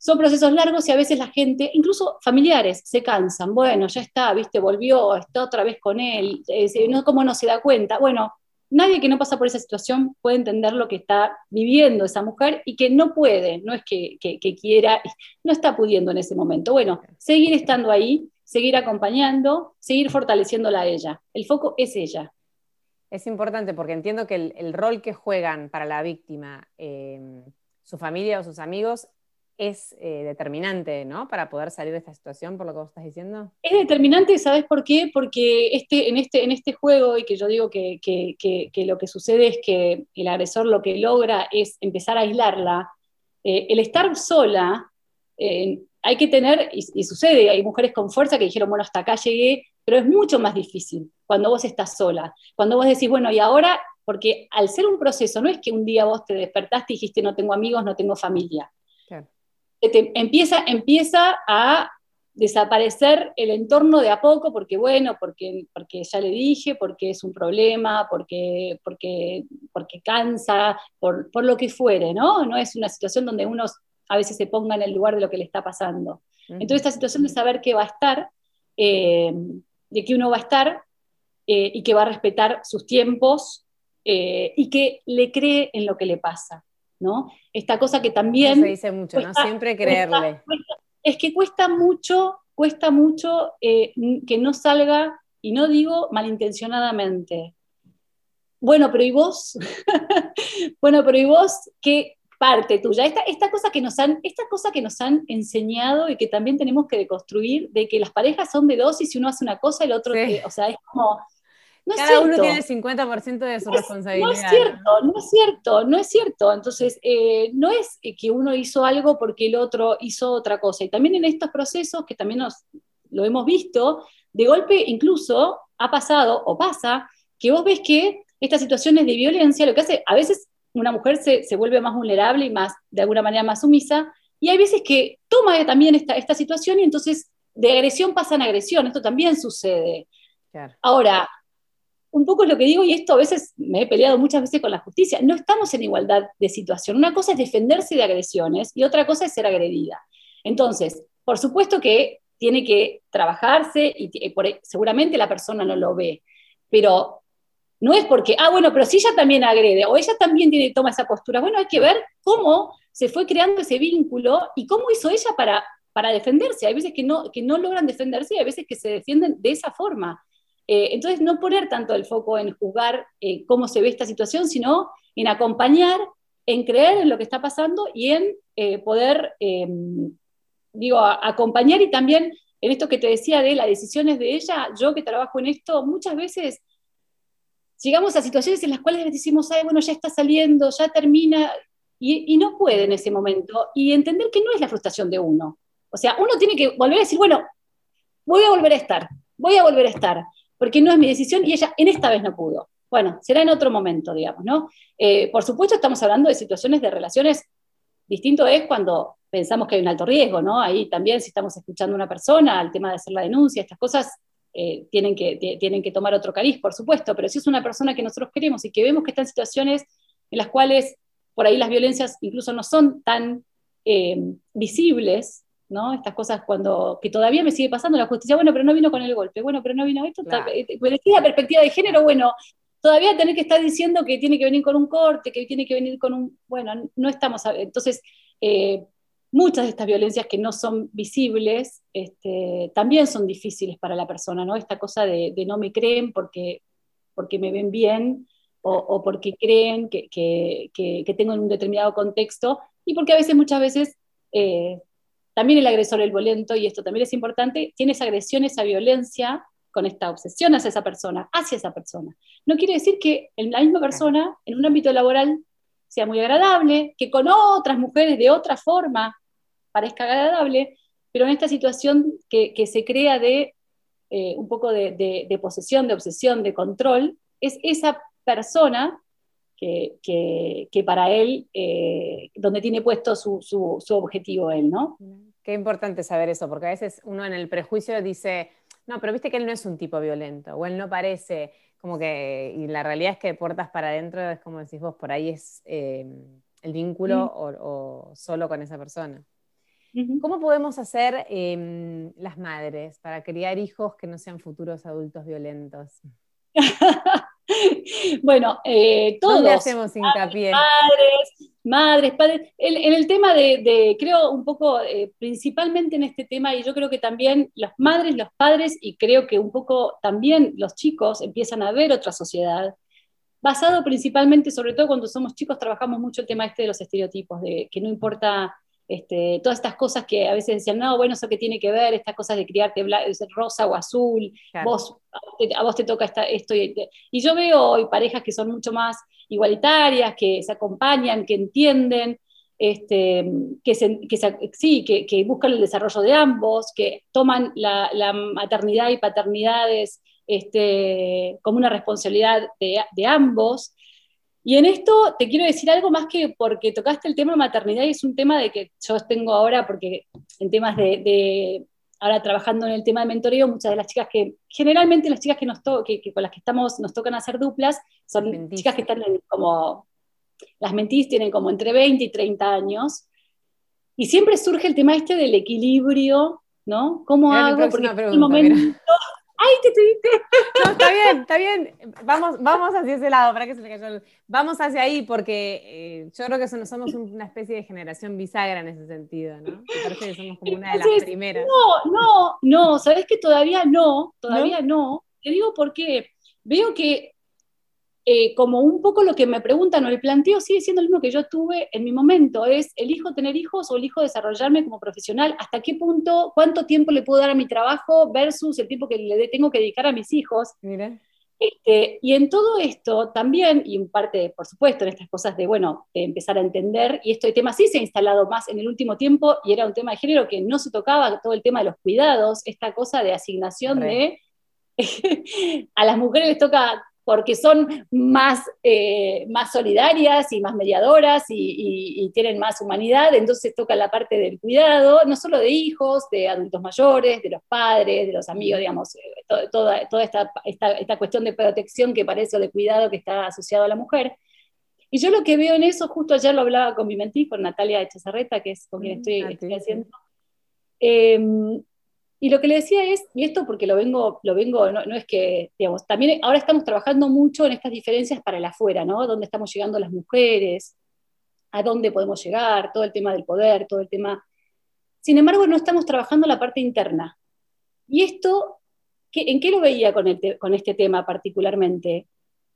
B: son procesos largos y a veces la gente, incluso familiares, se cansan. Bueno, ya está, viste, volvió, está otra vez con él, eh, no, ¿cómo no se da cuenta? Bueno, nadie que no pasa por esa situación puede entender lo que está viviendo esa mujer y que no puede, no es que, quiera, no está pudiendo en ese momento. Bueno, seguir estando ahí, seguir acompañando, seguir fortaleciéndola a ella. El foco es ella.
A: Es importante porque entiendo que el, rol que juegan para la víctima eh, su familia o sus amigos es eh, determinante, ¿no? Para poder salir de esta situación, por lo que vos estás diciendo.
B: Es determinante, ¿sabes por qué? Porque este, en, este, en este juego, y que yo digo que, lo que sucede es que el agresor lo que logra es empezar a aislarla, eh, el estar sola, eh, hay que tener, y, y, sucede, hay mujeres con fuerza que dijeron, bueno, hasta acá llegué, pero es mucho más difícil cuando vos estás sola, cuando vos decís, bueno, y ahora, porque al ser un proceso, no es que un día vos te despertaste y dijiste, no tengo amigos, no tengo familia empieza, empieza a desaparecer el entorno de a poco, porque bueno, porque, porque ya le dije, porque es un problema, porque, porque, porque cansa, por, por lo que fuere, ¿no? No es una situación donde uno a veces se ponga en el lugar de lo que le está pasando. Entonces, esta situación de saber que va a estar, eh, de que uno va a estar eh, y que va a respetar sus tiempos eh, y que le cree en lo que le pasa. ¿No? Esta cosa que también...
A: se dice mucho, ¿no? Siempre creerle.
B: es que cuesta mucho, cuesta mucho eh, que no salga, y no digo malintencionadamente. Bueno, pero ¿y vos? bueno, pero ¿y vos qué parte tuya? Esta, esta, cosa que nos han, esta cosa que nos han enseñado y que también tenemos que deconstruir, de que las parejas son de dos y si uno hace una cosa, el otro, o sea, es como
A: cada uno tiene el 50% de su responsabilidad.
B: No es cierto, no es cierto, no es cierto. Entonces, eh, no es que uno hizo algo porque el otro hizo otra cosa. Y también en estos procesos, que también nos, lo hemos visto, de golpe incluso ha pasado o pasa que vos ves que estas situaciones de violencia lo que hace, a veces una mujer se, se vuelve más vulnerable y más, de alguna manera, más sumisa, y hay veces que toma también esta, esta situación y entonces de agresión pasan a agresión, esto también sucede. Ahora, un poco lo que digo, y esto a veces me he peleado muchas veces con la justicia, no estamos en igualdad de situación. Una cosa es defenderse de agresiones y otra cosa es ser agredida. Entonces, por supuesto que tiene que trabajarse y seguramente la persona no lo ve, pero no es porque, ah, bueno, pero si ella también agrede o ella también tiene, toma esa postura, bueno, hay que ver cómo se fue creando ese vínculo y cómo hizo ella para, para defenderse. Hay veces que no, que no logran defenderse y hay veces que se defienden de esa forma. Eh, entonces, no poner tanto el foco en juzgar eh, cómo se ve esta situación, sino en acompañar, en creer en lo que está pasando y en eh, poder, em, digo, acompañar y también en esto que te decía de las decisiones de ella, yo que trabajo en esto, muchas veces llegamos a situaciones en las cuales decimos, ay, bueno, ya está saliendo, ya termina, y, y, no puede en ese momento, y entender que no es la frustración de uno. O sea, uno tiene que volver a decir, bueno, voy a volver a estar, voy a volver a estar, porque no es mi decisión y ella en esta vez no pudo. Bueno, será en otro momento, digamos, ¿no? Eh, por supuesto, estamos hablando de situaciones de relaciones. Distinto es cuando pensamos que hay un alto riesgo, ¿no? Ahí también, si estamos escuchando a una persona, el tema de hacer la denuncia, estas cosas eh, tienen, que, tienen que tomar otro cariz, por supuesto, pero si es una persona que nosotros queremos y que vemos que está en situaciones en las cuales por ahí las violencias incluso no son tan eh, visibles, ¿no? Estas cosas cuando, que todavía me sigue pasando la justicia, bueno, pero no vino con el golpe, bueno, pero no vino esto, claro. la perspectiva de género, bueno, todavía tener que estar diciendo que tiene que venir con un corte, que tiene que venir con un, bueno, no estamos, entonces, eh, muchas de estas violencias que no son visibles este, también son difíciles para la persona, ¿no? Esta cosa de, no me creen porque, porque me ven bien o, porque creen que, que, tengo un determinado contexto y porque a veces, muchas veces, eh, también el agresor, el violento, y esto también es importante, tiene esa agresión, esa violencia con esta obsesión hacia esa persona, hacia esa persona. No quiere decir que la misma persona en un ámbito laboral sea muy agradable, que con otras mujeres de otra forma parezca agradable, pero en esta situación que, se crea de eh, un poco de, posesión, de obsesión, de control, es esa persona que, para él, eh, donde tiene puesto su, su, objetivo él, ¿no?
A: Qué importante saber eso, porque a veces uno en el prejuicio dice, no, pero viste que él no es un tipo violento, o él no parece como que, y la realidad es que puertas para adentro es como decís vos, por ahí es eh, el vínculo o, solo con esa persona. ¿Cómo podemos hacer em, las madres para criar hijos que no sean futuros adultos violentos?
B: bueno, eh, todos. ¿Dónde
A: hacemos hincapié?
B: Madres, madres, padres. En, el tema de, creo un poco, eh, principalmente en este tema, y yo creo que también las madres, los padres, y creo que un poco también los chicos empiezan a ver otra sociedad, basado principalmente, sobre todo cuando somos chicos, trabajamos mucho el tema este de los estereotipos, de que no importa este, todas estas cosas que a veces decían, no, bueno, eso que tiene que ver, estas cosas de criarte rosa o azul, vos, a vos te toca esto. Y, y, yo veo hoy parejas que son mucho más igualitarias, que se acompañan, que entienden, este, que, sí, que, buscan el desarrollo de ambos, que toman la, maternidad y paternidades este, como una responsabilidad de, de ambos. Y en esto te quiero decir algo más que porque tocaste el tema de maternidad y es un tema de que yo tengo ahora, porque en temas de, ahora trabajando en el tema de mentoreo, muchas de las chicas que, generalmente las chicas que, nos con las que estamos, nos tocan hacer duplas, son chicas que están como, las mentís tienen como entre 20 y 30 años, y siempre surge el tema este del equilibrio, ¿no? ¿Cómo hago? Porque en el momento, ¡Ay, te tuviste!
A: No, está bien, está bien. Vamos, vamos hacia ese lado, para que se me cayó. Vamos hacia ahí, porque eh, yo creo que somos una especie de generación bisagra en ese sentido, ¿no? Me parece que somos como una de las primeras.
B: No, no, no, sabes que todavía no, todavía no. no. Te digo porque veo que eh, como un poco lo que me preguntan, o el planteo sigue siendo el mismo que yo tuve en mi momento, es, ¿elijo tener hijos o elijo desarrollarme como profesional? ¿Hasta qué punto, cuánto tiempo le puedo dar a mi trabajo versus el tiempo que le tengo que dedicar a mis hijos? Este, y en todo esto también, y en parte, por supuesto, en estas cosas de, bueno, de empezar a entender, y este tema sí se ha instalado más en el último tiempo, y era un tema de género que no se tocaba, todo el tema de los cuidados, esta cosa de asignación de... a las mujeres les toca porque son más, eh, más solidarias y más mediadoras y, tienen más humanidad, entonces toca la parte del cuidado, no solo de hijos, de adultos mayores, de los padres, de los amigos, digamos, eh, toda, toda esta, esta, cuestión de protección que parece o de cuidado que está asociado a la mujer. Y yo lo que veo en eso, justo ayer lo hablaba con mi mentí, con Natalia Echezarreta, que es con quien mm, estoy, estoy haciendo, eh, y lo que le decía es, y esto porque lo vengo, lo vengo no, es que, digamos, también ahora estamos trabajando mucho en estas diferencias para el afuera, ¿no? Dónde estamos llegando las mujeres, a dónde podemos llegar, todo el tema del poder, todo el tema... Sin embargo, no estamos trabajando la parte interna. Y esto, ¿en qué lo veía con, con este tema particularmente?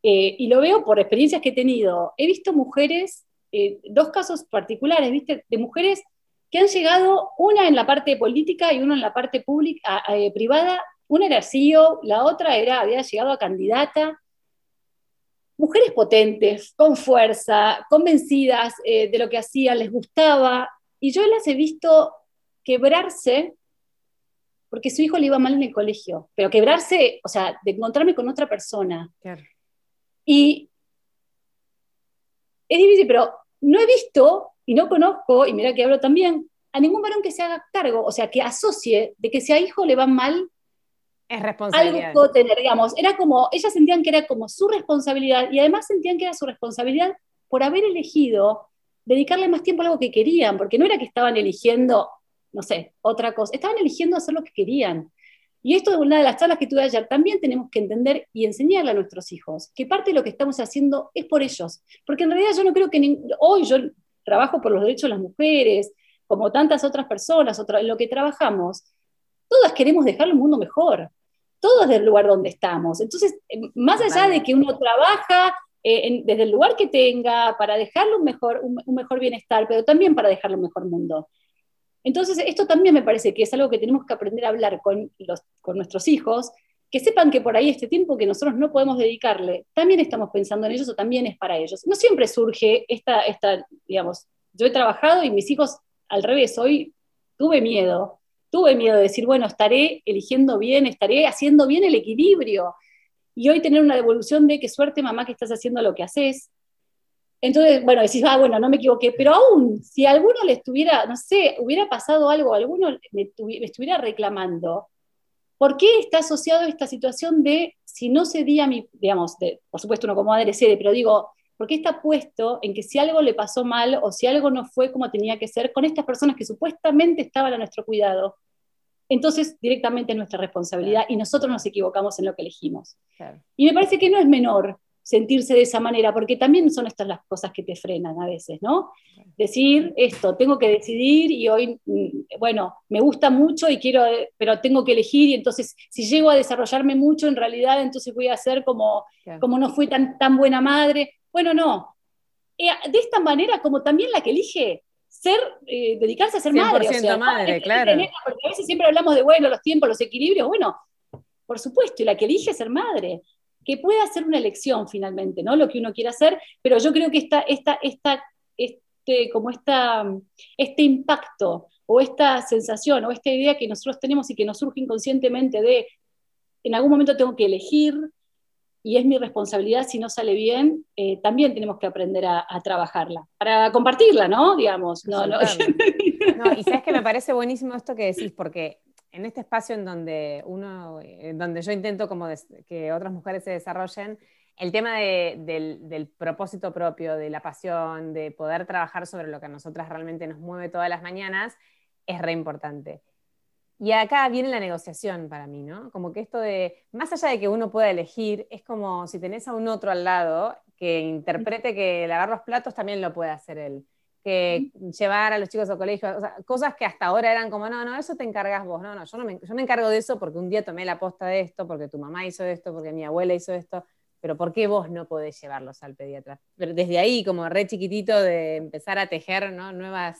B: Eh, y lo veo por experiencias que he tenido. He visto mujeres, eh, dos casos particulares, ¿viste? De mujeres que han llegado, una en la parte política y una en la parte pública, eh, privada, una era CEO, la otra era, había llegado a candidata. Mujeres potentes, con fuerza, convencidas eh, de lo que hacían, les gustaba, y yo las he visto quebrarse porque su hijo le iba mal en el colegio, pero quebrarse, o sea, de encontrarme con otra persona. Y es difícil, pero no he visto y no conozco, y mira que hablo también, a ningún varón que se haga cargo, o sea, que asocie de que si a hijo le va mal,
A: es responsabilidad.
B: Algo tener, digamos. Era como, ellas sentían que era como su responsabilidad y además sentían que era su responsabilidad por haber elegido dedicarle más tiempo a algo que querían, porque no era que estaban eligiendo, no sé, otra cosa, estaban eligiendo hacer lo que querían. Y esto es una de las charlas que tuve ayer. También tenemos que entender y enseñarle a nuestros hijos que parte de lo que estamos haciendo es por ellos. Porque en realidad yo no creo que hoy yo trabajo por los derechos de las mujeres, como tantas otras personas, en lo que trabajamos, todas queremos dejar el mundo mejor, todos del lugar donde estamos. Entonces, eh, más allá de que uno trabaja eh, desde el lugar que tenga para dejarle un mejor, un, mejor bienestar, pero también para dejarle un mejor mundo. Entonces, esto también me parece que es algo que tenemos que aprender a hablar con, los, con nuestros hijos, que sepan que por ahí este tiempo que nosotros no podemos dedicarle, también estamos pensando en ellos o también es para ellos. No siempre surge esta, esta digamos, yo he trabajado y mis hijos al revés, hoy tuve miedo, tuve miedo de decir, bueno, estaré eligiendo bien, estaré haciendo bien el equilibrio. Y hoy tener una devolución de qué suerte, mamá, que estás haciendo lo que haces. Entonces, bueno, decís, ah, bueno, no me equivoqué, pero aún, si alguno le estuviera, no sé, hubiera pasado algo, alguno me, estuviera reclamando, ¿por qué está asociado esta situación de, si no cedía mi, digamos, de, por supuesto uno como madre cede, pero digo, porque está puesto en que si algo le pasó mal o si algo no fue como tenía que ser con estas personas que supuestamente estaban a nuestro cuidado, entonces directamente es nuestra responsabilidad y nosotros nos equivocamos en lo que elegimos. Y me parece que no es menor sentirse de esa manera, porque también son estas las cosas que te frenan a veces, ¿no? Decir esto, tengo que decidir y hoy, mm, bueno, me gusta mucho y quiero, pero tengo que elegir y entonces si llego a desarrollarme mucho, en realidad entonces voy a ser como, como no fui tan, tan buena madre. Bueno, no. Eh, de esta manera, como también la que elige ser, eh, dedicarse a ser madre.
A: 100% madre, claro.
B: porque a veces siempre hablamos de, bueno, los tiempos, los equilibrios. Bueno, por supuesto, y la que elige ser madre. Que pueda ser una elección finalmente, ¿no? Lo que uno quiera hacer, pero yo creo que esta, esta, esta, este, como esta, este impacto o esta sensación o esta idea que nosotros tenemos y que nos surge inconscientemente de en algún momento tengo que elegir, y es mi responsabilidad si no sale bien, eh, también tenemos que aprender a, trabajarla, para compartirla, ¿no? Digamos, no, no.
A: y sabes que me parece buenísimo esto que decís, porque en este espacio en donde uno, en donde yo intento como que otras mujeres se desarrollen, el tema del, del, propósito propio, de la pasión, de poder trabajar sobre lo que a nosotras realmente nos mueve todas las mañanas, es re importante. Y acá viene la negociación para mí, ¿no? Como que esto de, más allá de que uno pueda elegir, es como si tenés a un otro al lado que interprete que lavar los platos también lo puede hacer él, que llevar a los chicos al colegio, o sea, cosas que hasta ahora eran como, no, no, eso te encargas vos, no, no, yo no me, yo me encargo de eso porque un día tomé la posta de esto, porque tu mamá hizo esto, porque mi abuela hizo esto, pero ¿por qué vos no podés llevarlos al pediatra? Pero desde ahí, como re chiquitito, de empezar a tejer ¿no? nuevas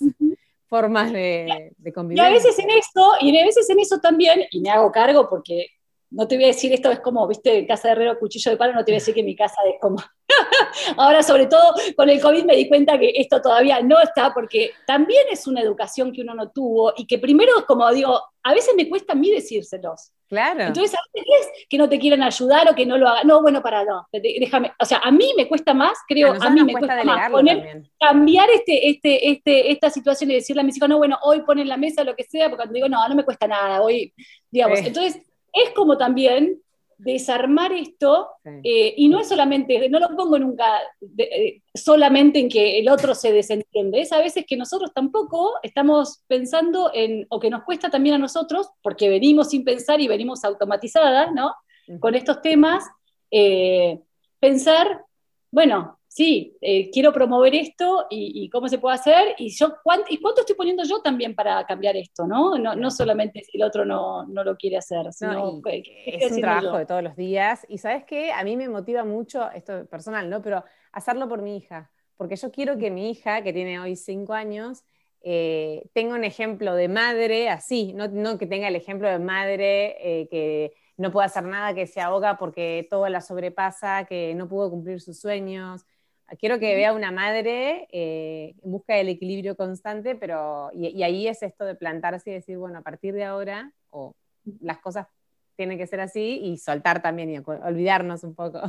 A: formas de, de convivir.
B: Y a veces en eso, y a veces en eso también, y me hago cargo porque no te voy a decir esto es como, viste, casa de herrero, cuchillo de palo, no te voy a decir que mi casa es como... Ahora, sobre todo con el COVID, me di cuenta que esto todavía no está, porque también es una educación que uno no tuvo y que primero, como digo, a veces me cuesta a mí decírselos.
A: Claro.
B: Entonces, a veces es que no te quieran ayudar o que no lo hagan. No, bueno, para, no, déjame. O sea, a mí me cuesta más, creo, a, mí me cuesta, más poner, cambiar este, este, este, esta situación y decirle a mis hijos, no, bueno, hoy ponen la mesa, lo que sea, porque cuando digo, no, no me cuesta nada, hoy, digamos. Entonces, es como también desarmar esto, eh, y no es solamente, no lo pongo nunca eh, solamente en que el otro se desentiende, es a veces que nosotros tampoco estamos pensando en, o que nos cuesta también a nosotros, porque venimos sin pensar y venimos automatizadas, ¿no? Con estos temas, eh, pensar, bueno, sí, eh, quiero promover esto y, cómo se puede hacer y, yo, cuánto, y cuánto estoy poniendo yo también para cambiar esto, ¿no? No, solamente si el otro no, lo quiere hacer, sino
A: es un trabajo de todos los días y sabes qué, a mí me motiva mucho, esto personal, ¿no? Pero hacerlo por mi hija, porque yo quiero que mi hija, que tiene hoy cinco años, eh, tenga un ejemplo de madre así, no, que tenga el ejemplo de madre eh, que no puede hacer nada, que se ahoga porque todo la sobrepasa, que no pudo cumplir sus sueños, quiero que vea una madre eh, en busca del equilibrio constante, pero y, ahí es esto de plantarse y decir, bueno, a partir de ahora, o las cosas tienen que ser así y soltar también y olvidarnos un poco.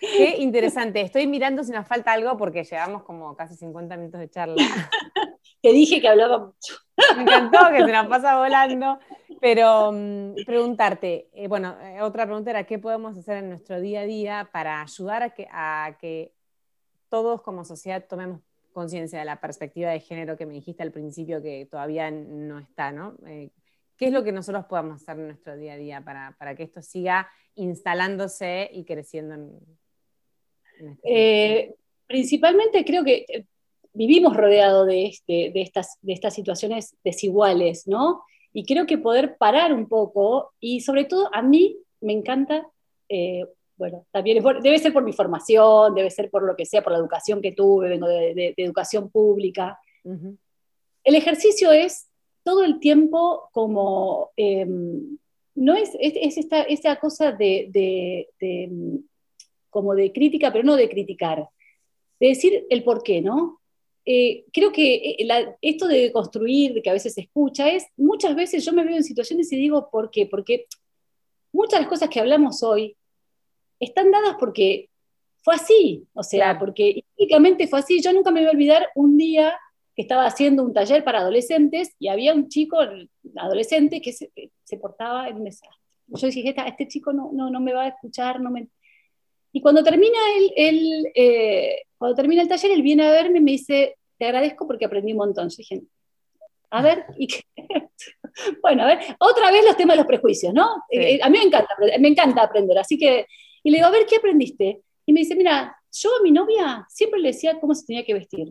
A: Qué interesante. Estoy mirando si nos falta algo porque llevamos como casi 50 minutos de charla.
B: Te dije que hablaba mucho.
A: Me encantó que se nos pasa volando. Pero mm, preguntarte, eh, bueno, eh, otra pregunta era, ¿qué podemos hacer en nuestro día a día para ayudar a que, a que todos como sociedad tomemos conciencia de la perspectiva de género que me dijiste al principio que todavía no está, ¿no? Eh, ¿Qué es lo que nosotros podemos hacer en nuestro día a día para, para que esto siga instalándose y creciendo? En,
B: este principalmente creo que vivimos rodeados de, este, de, estas, de estas situaciones desiguales, ¿no? Y creo que poder parar un poco, y sobre todo a mí me encanta, eh, bueno, también debe ser por mi formación, debe ser por lo que sea, por la educación que tuve, vengo de, educación pública. El ejercicio es todo el tiempo como, em, no es, es, esta, esta, cosa de, como de crítica, pero no de criticar, de decir el por qué, ¿no? Eh, creo que eh, esto de construir, que a veces se escucha, es muchas veces yo me veo en situaciones y digo, ¿por qué? Porque muchas de las cosas que hablamos hoy están dadas porque fue así, o sea, porque históricamente fue así. Yo nunca me voy a olvidar un día que estaba haciendo un taller para adolescentes y había un chico adolescente que se, portaba en un desastre. Yo dije, este chico no, no, no me va a escuchar, no me... Y cuando termina el, eh, cuando termina el taller, él viene a verme y me dice, te agradezco porque aprendí un montón. Yo dije, a ver, ¿y qué? bueno, a ver, otra vez los temas de los prejuicios, ¿no? Eh, a mí me encanta, me encanta aprender, así que, y le digo, a ver, ¿qué aprendiste? Y me dice, mira, yo a mi novia siempre le decía cómo se tenía que vestir.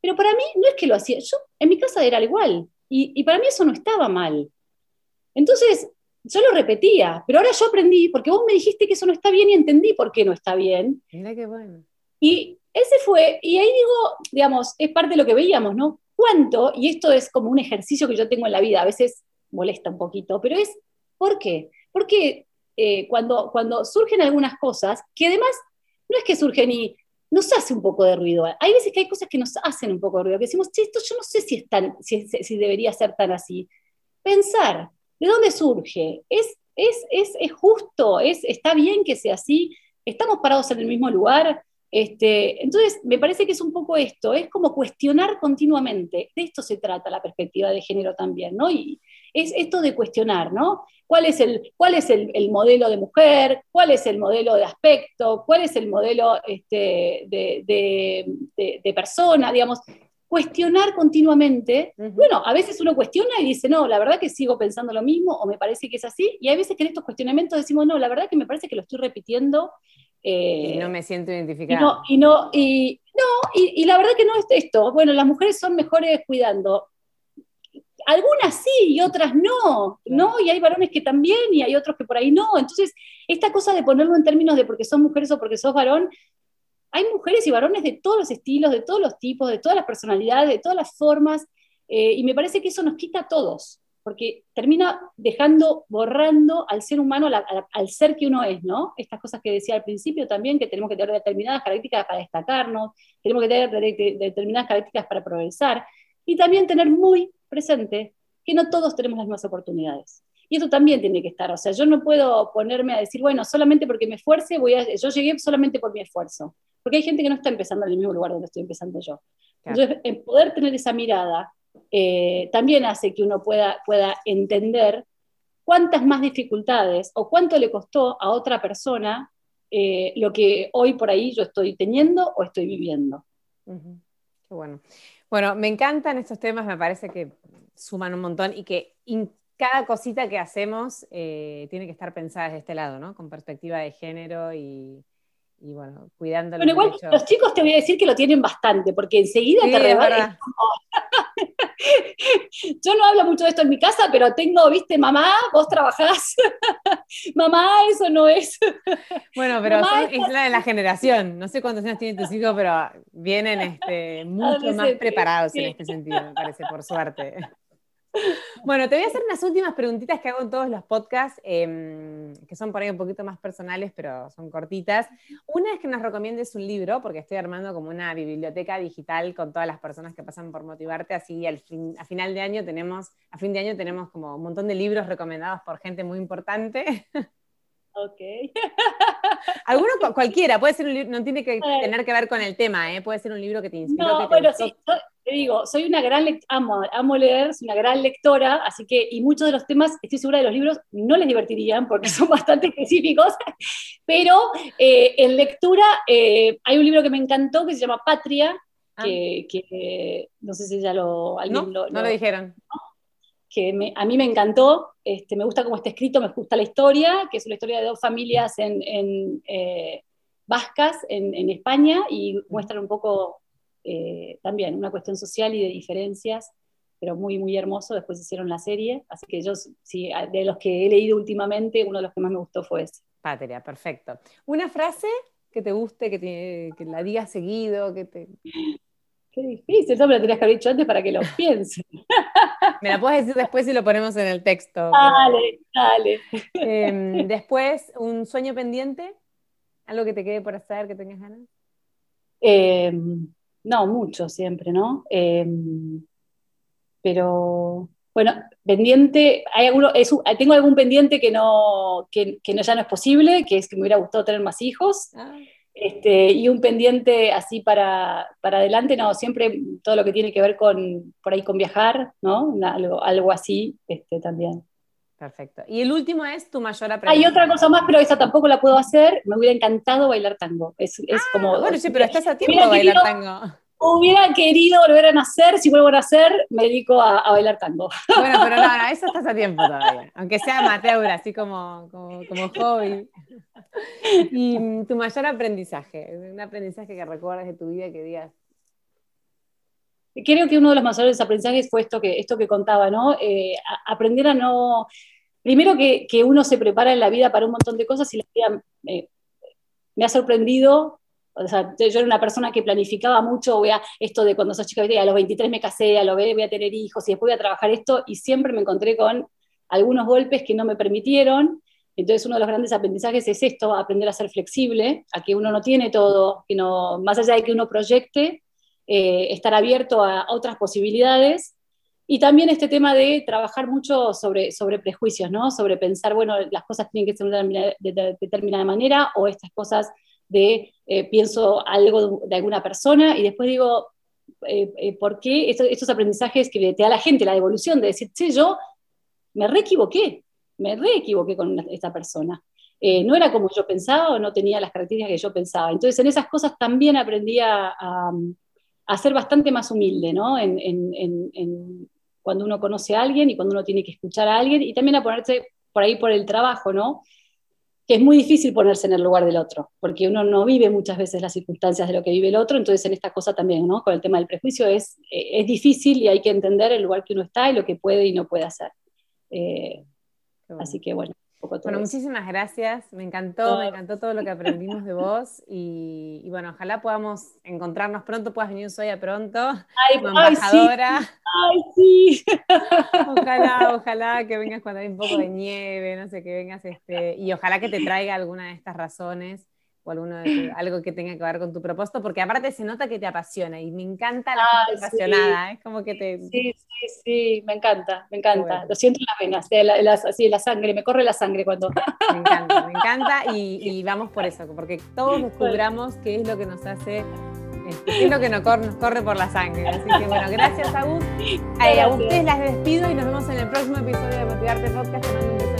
B: Pero para mí no es que lo hacía, yo en mi casa era igual, y, y para mí eso no estaba mal. Entonces, yo lo repetía, pero ahora yo aprendí, porque vos me dijiste que eso no está bien y entendí por qué no está bien.
A: Mira qué bueno.
B: Y ese fue, y ahí digo, digamos, es parte de lo que veíamos, ¿no? ¿Cuánto? Y esto es como un ejercicio que yo tengo en la vida, a veces molesta un poquito, pero es, ¿por qué? Porque eh, cuando, cuando surgen algunas cosas, que además no es que surgen y nos hace un poco de ruido. Hay veces que hay cosas que nos hacen un poco de ruido, que decimos, esto yo no sé si, es tan, si, si debería ser tan así. Pensar, ¿De dónde surge? ¿Es, es, es, es justo? ¿Es, ¿Está bien que sea así? ¿Estamos parados en el mismo lugar? Este, entonces, me parece que es un poco esto, es como cuestionar continuamente. De esto se trata la perspectiva de género también, ¿no? Y es esto de cuestionar, ¿no? ¿Cuál es el, cuál es el, modelo de mujer? ¿Cuál es el modelo de aspecto? ¿Cuál es el modelo este, de, de, de, persona? Digamos, cuestionar continuamente. Bueno, a veces uno cuestiona y dice, no, la verdad que sigo pensando lo mismo o me parece que es así. Y hay veces que en estos cuestionamientos decimos, no, la verdad que me parece que lo estoy repitiendo.
A: y no me siento identificada.
B: Y no, y, no, y, la verdad que no es esto. Bueno, las mujeres son mejores cuidando. Algunas sí y otras no, ¿no? Y hay varones que también y hay otros que por ahí no. Entonces, esta cosa de ponerlo en términos de porque son mujeres o porque sos varón, hay mujeres y varones de todos los estilos, de todos los tipos, de todas las personalidades, de todas las formas, eh, y me parece que eso nos quita a todos, porque termina dejando, borrando al ser humano, al ser que uno es, ¿no? Estas cosas que decía al principio también, que tenemos que tener determinadas características para destacarnos, tenemos que tener determinadas características para progresar, y también tener muy presente que no todos tenemos las mismas oportunidades. Y eso también tiene que estar. O sea, yo no puedo ponerme a decir, bueno, solamente porque me esfuerce, voy a, yo llegué solamente por mi esfuerzo. Porque hay gente que no está empezando en el mismo lugar donde estoy empezando yo. Entonces, en poder tener esa mirada eh, también hace que uno pueda, pueda entender cuántas más dificultades o cuánto le costó a otra persona eh, lo que hoy por ahí yo estoy teniendo o estoy viviendo.
A: Qué bueno. Bueno, me encantan estos temas, me parece que suman un montón y que cada cosita que hacemos eh, tiene que estar pensada desde este lado, ¿no? Con perspectiva de género y, y bueno, cuidando
B: Bueno, igual los chicos te voy a decir que lo tienen bastante, porque enseguida te arrebatan. Yo no hablo mucho de esto en mi casa, pero tengo, viste, mamá, vos trabajás. mamá, eso no es.
A: Bueno, pero es la de la generación. No sé cuántos años tienen tus hijos, pero vienen este, mucho más preparados en este sentido, me parece, por suerte. Bueno, te voy a hacer unas últimas preguntitas que hago en todos los podcasts, em, que son por ahí un poquito más personales, pero son cortitas. Una es que nos recomiendes un libro, porque estoy armando como una biblioteca digital con todas las personas que pasan por Motivarte, así al fin, a final de año tenemos, a fin de año tenemos como un montón de libros recomendados por gente muy importante.
B: Ok.
A: Alguno cualquiera, puede ser un libro, no tiene que tener que ver con el tema, ¿eh? puede ser un libro que te inspiró.
B: No, bueno, sí, te digo, soy una gran amo, amo leer, soy una gran lectora, así que, y muchos de los temas, estoy segura de los libros, no les divertirían porque son bastante específicos, pero eh, en lectura eh, hay un libro que me encantó que se llama Patria, ah. que, no sé si ya lo...
A: no, lo, no lo dijeron.
B: que a mí me encantó, este, me gusta cómo está escrito, me gusta la historia, que es una historia de dos familias en, eh, vascas en, España y muestran un poco eh, también una cuestión social y de diferencias, pero muy, muy hermoso. Después hicieron la serie, así que yo, sí, de los que he leído últimamente, uno de los que más me gustó fue ese.
A: Patria, perfecto. ¿Una frase que te guste, que, que la digas seguido, que te...
B: Qué difícil, eso me lo tenías que haber dicho antes para que lo piense.
A: Me la puedes decir después y lo ponemos en el texto.
B: Dale, dale.
A: Em, después, ¿un sueño pendiente? ¿Algo que te quede por hacer, que tengas ganas?
B: Em, no, mucho siempre, ¿no? Em, pero, bueno, pendiente, hay alguno, tengo algún pendiente que, no, que, no, ya no es posible, que es que me hubiera gustado tener más hijos. Ah. Este, y un pendiente así para, para, adelante, no, siempre todo lo que tiene que ver con, por ahí con viajar, ¿no? algo, algo así este, también.
A: Perfecto. Y el último es tu mayor aprendizaje.
B: Hay otra cosa más, pero esa tampoco la puedo hacer. Me hubiera encantado bailar tango. Es, es ah, como,
A: bueno, sí, pero estás a tiempo de bailar tango.
B: Hubiera querido volver a nacer, si vuelvo a nacer, me dedico a, bailar tango.
A: Bueno, pero no, no, eso estás a tiempo todavía. Aunque sea amateur, así como, como, como hobby. Y mm, tu mayor aprendizaje, un aprendizaje que recuerdas de tu vida que digas.
B: Creo que uno de los mayores aprendizajes fue esto que, esto que contaba, ¿no? Eh, aprender a no. Primero que, que, uno se prepara en la vida para un montón de cosas y la vida eh, me ha sorprendido. O sea, yo era una persona que planificaba mucho, voy a, esto de cuando sos chica, a los 23 me casé, a los 20 voy a tener hijos y después voy a trabajar esto, y siempre me encontré con algunos golpes que no me permitieron, entonces, uno de los grandes aprendizajes es esto, aprender a ser flexible, a que uno no tiene todo, que no, más allá de que uno proyecte, eh, estar abierto a, otras posibilidades. Y también este tema de trabajar mucho sobre, sobre prejuicios, ¿no? Sobre pensar, bueno, las cosas tienen que ser de, determinada manera o estas cosas de eh, pienso algo de, alguna persona y después digo, eh, ¿por qué estos, estos, aprendizajes que te da la gente, la devolución de decir, sí, yo me re equivoqué, me re equivoqué con esta persona. Eh, no era como yo pensaba o no tenía las características que yo pensaba. Entonces, en esas cosas también aprendí a, ser bastante más humilde, ¿no? En, cuando uno conoce a alguien y cuando uno tiene que escuchar a alguien y también a ponerse por ahí por el trabajo, ¿no? Que es muy difícil ponerse en el lugar del otro, porque uno no vive muchas veces las circunstancias de lo que vive el otro, entonces en esta cosa también, ¿no? Con el tema del prejuicio es, es difícil y hay que entender el lugar que uno está y lo que puede y no puede hacer. Eh, Así que bueno.
A: Bueno, muchísimas gracias. Me encantó, me encantó todo lo que aprendimos de vos. Y, bueno, ojalá podamos encontrarnos pronto, puedas venir un a pronto
B: ay, como embajadora. Ay, sí.
A: Ojalá, ojalá que vengas cuando hay un poco de nieve, no sé, que vengas este, y ojalá que te traiga alguna de estas razones o alguno algo que tenga que ver con tu propósito, porque aparte se nota que te apasiona y me encanta la gente apasionada, es como que te...
B: Sí, sí, sí, me encanta, me encanta, lo siento en las venas, la, así, la sangre, me corre la sangre cuando...
A: Me encanta, me encanta y, vamos por eso, porque todos descubramos qué es lo que nos hace este, qué es lo que nos corre, por la sangre. Así que bueno, gracias a, a ustedes las despido y nos vemos en el próximo episodio de Motivarte Podcast.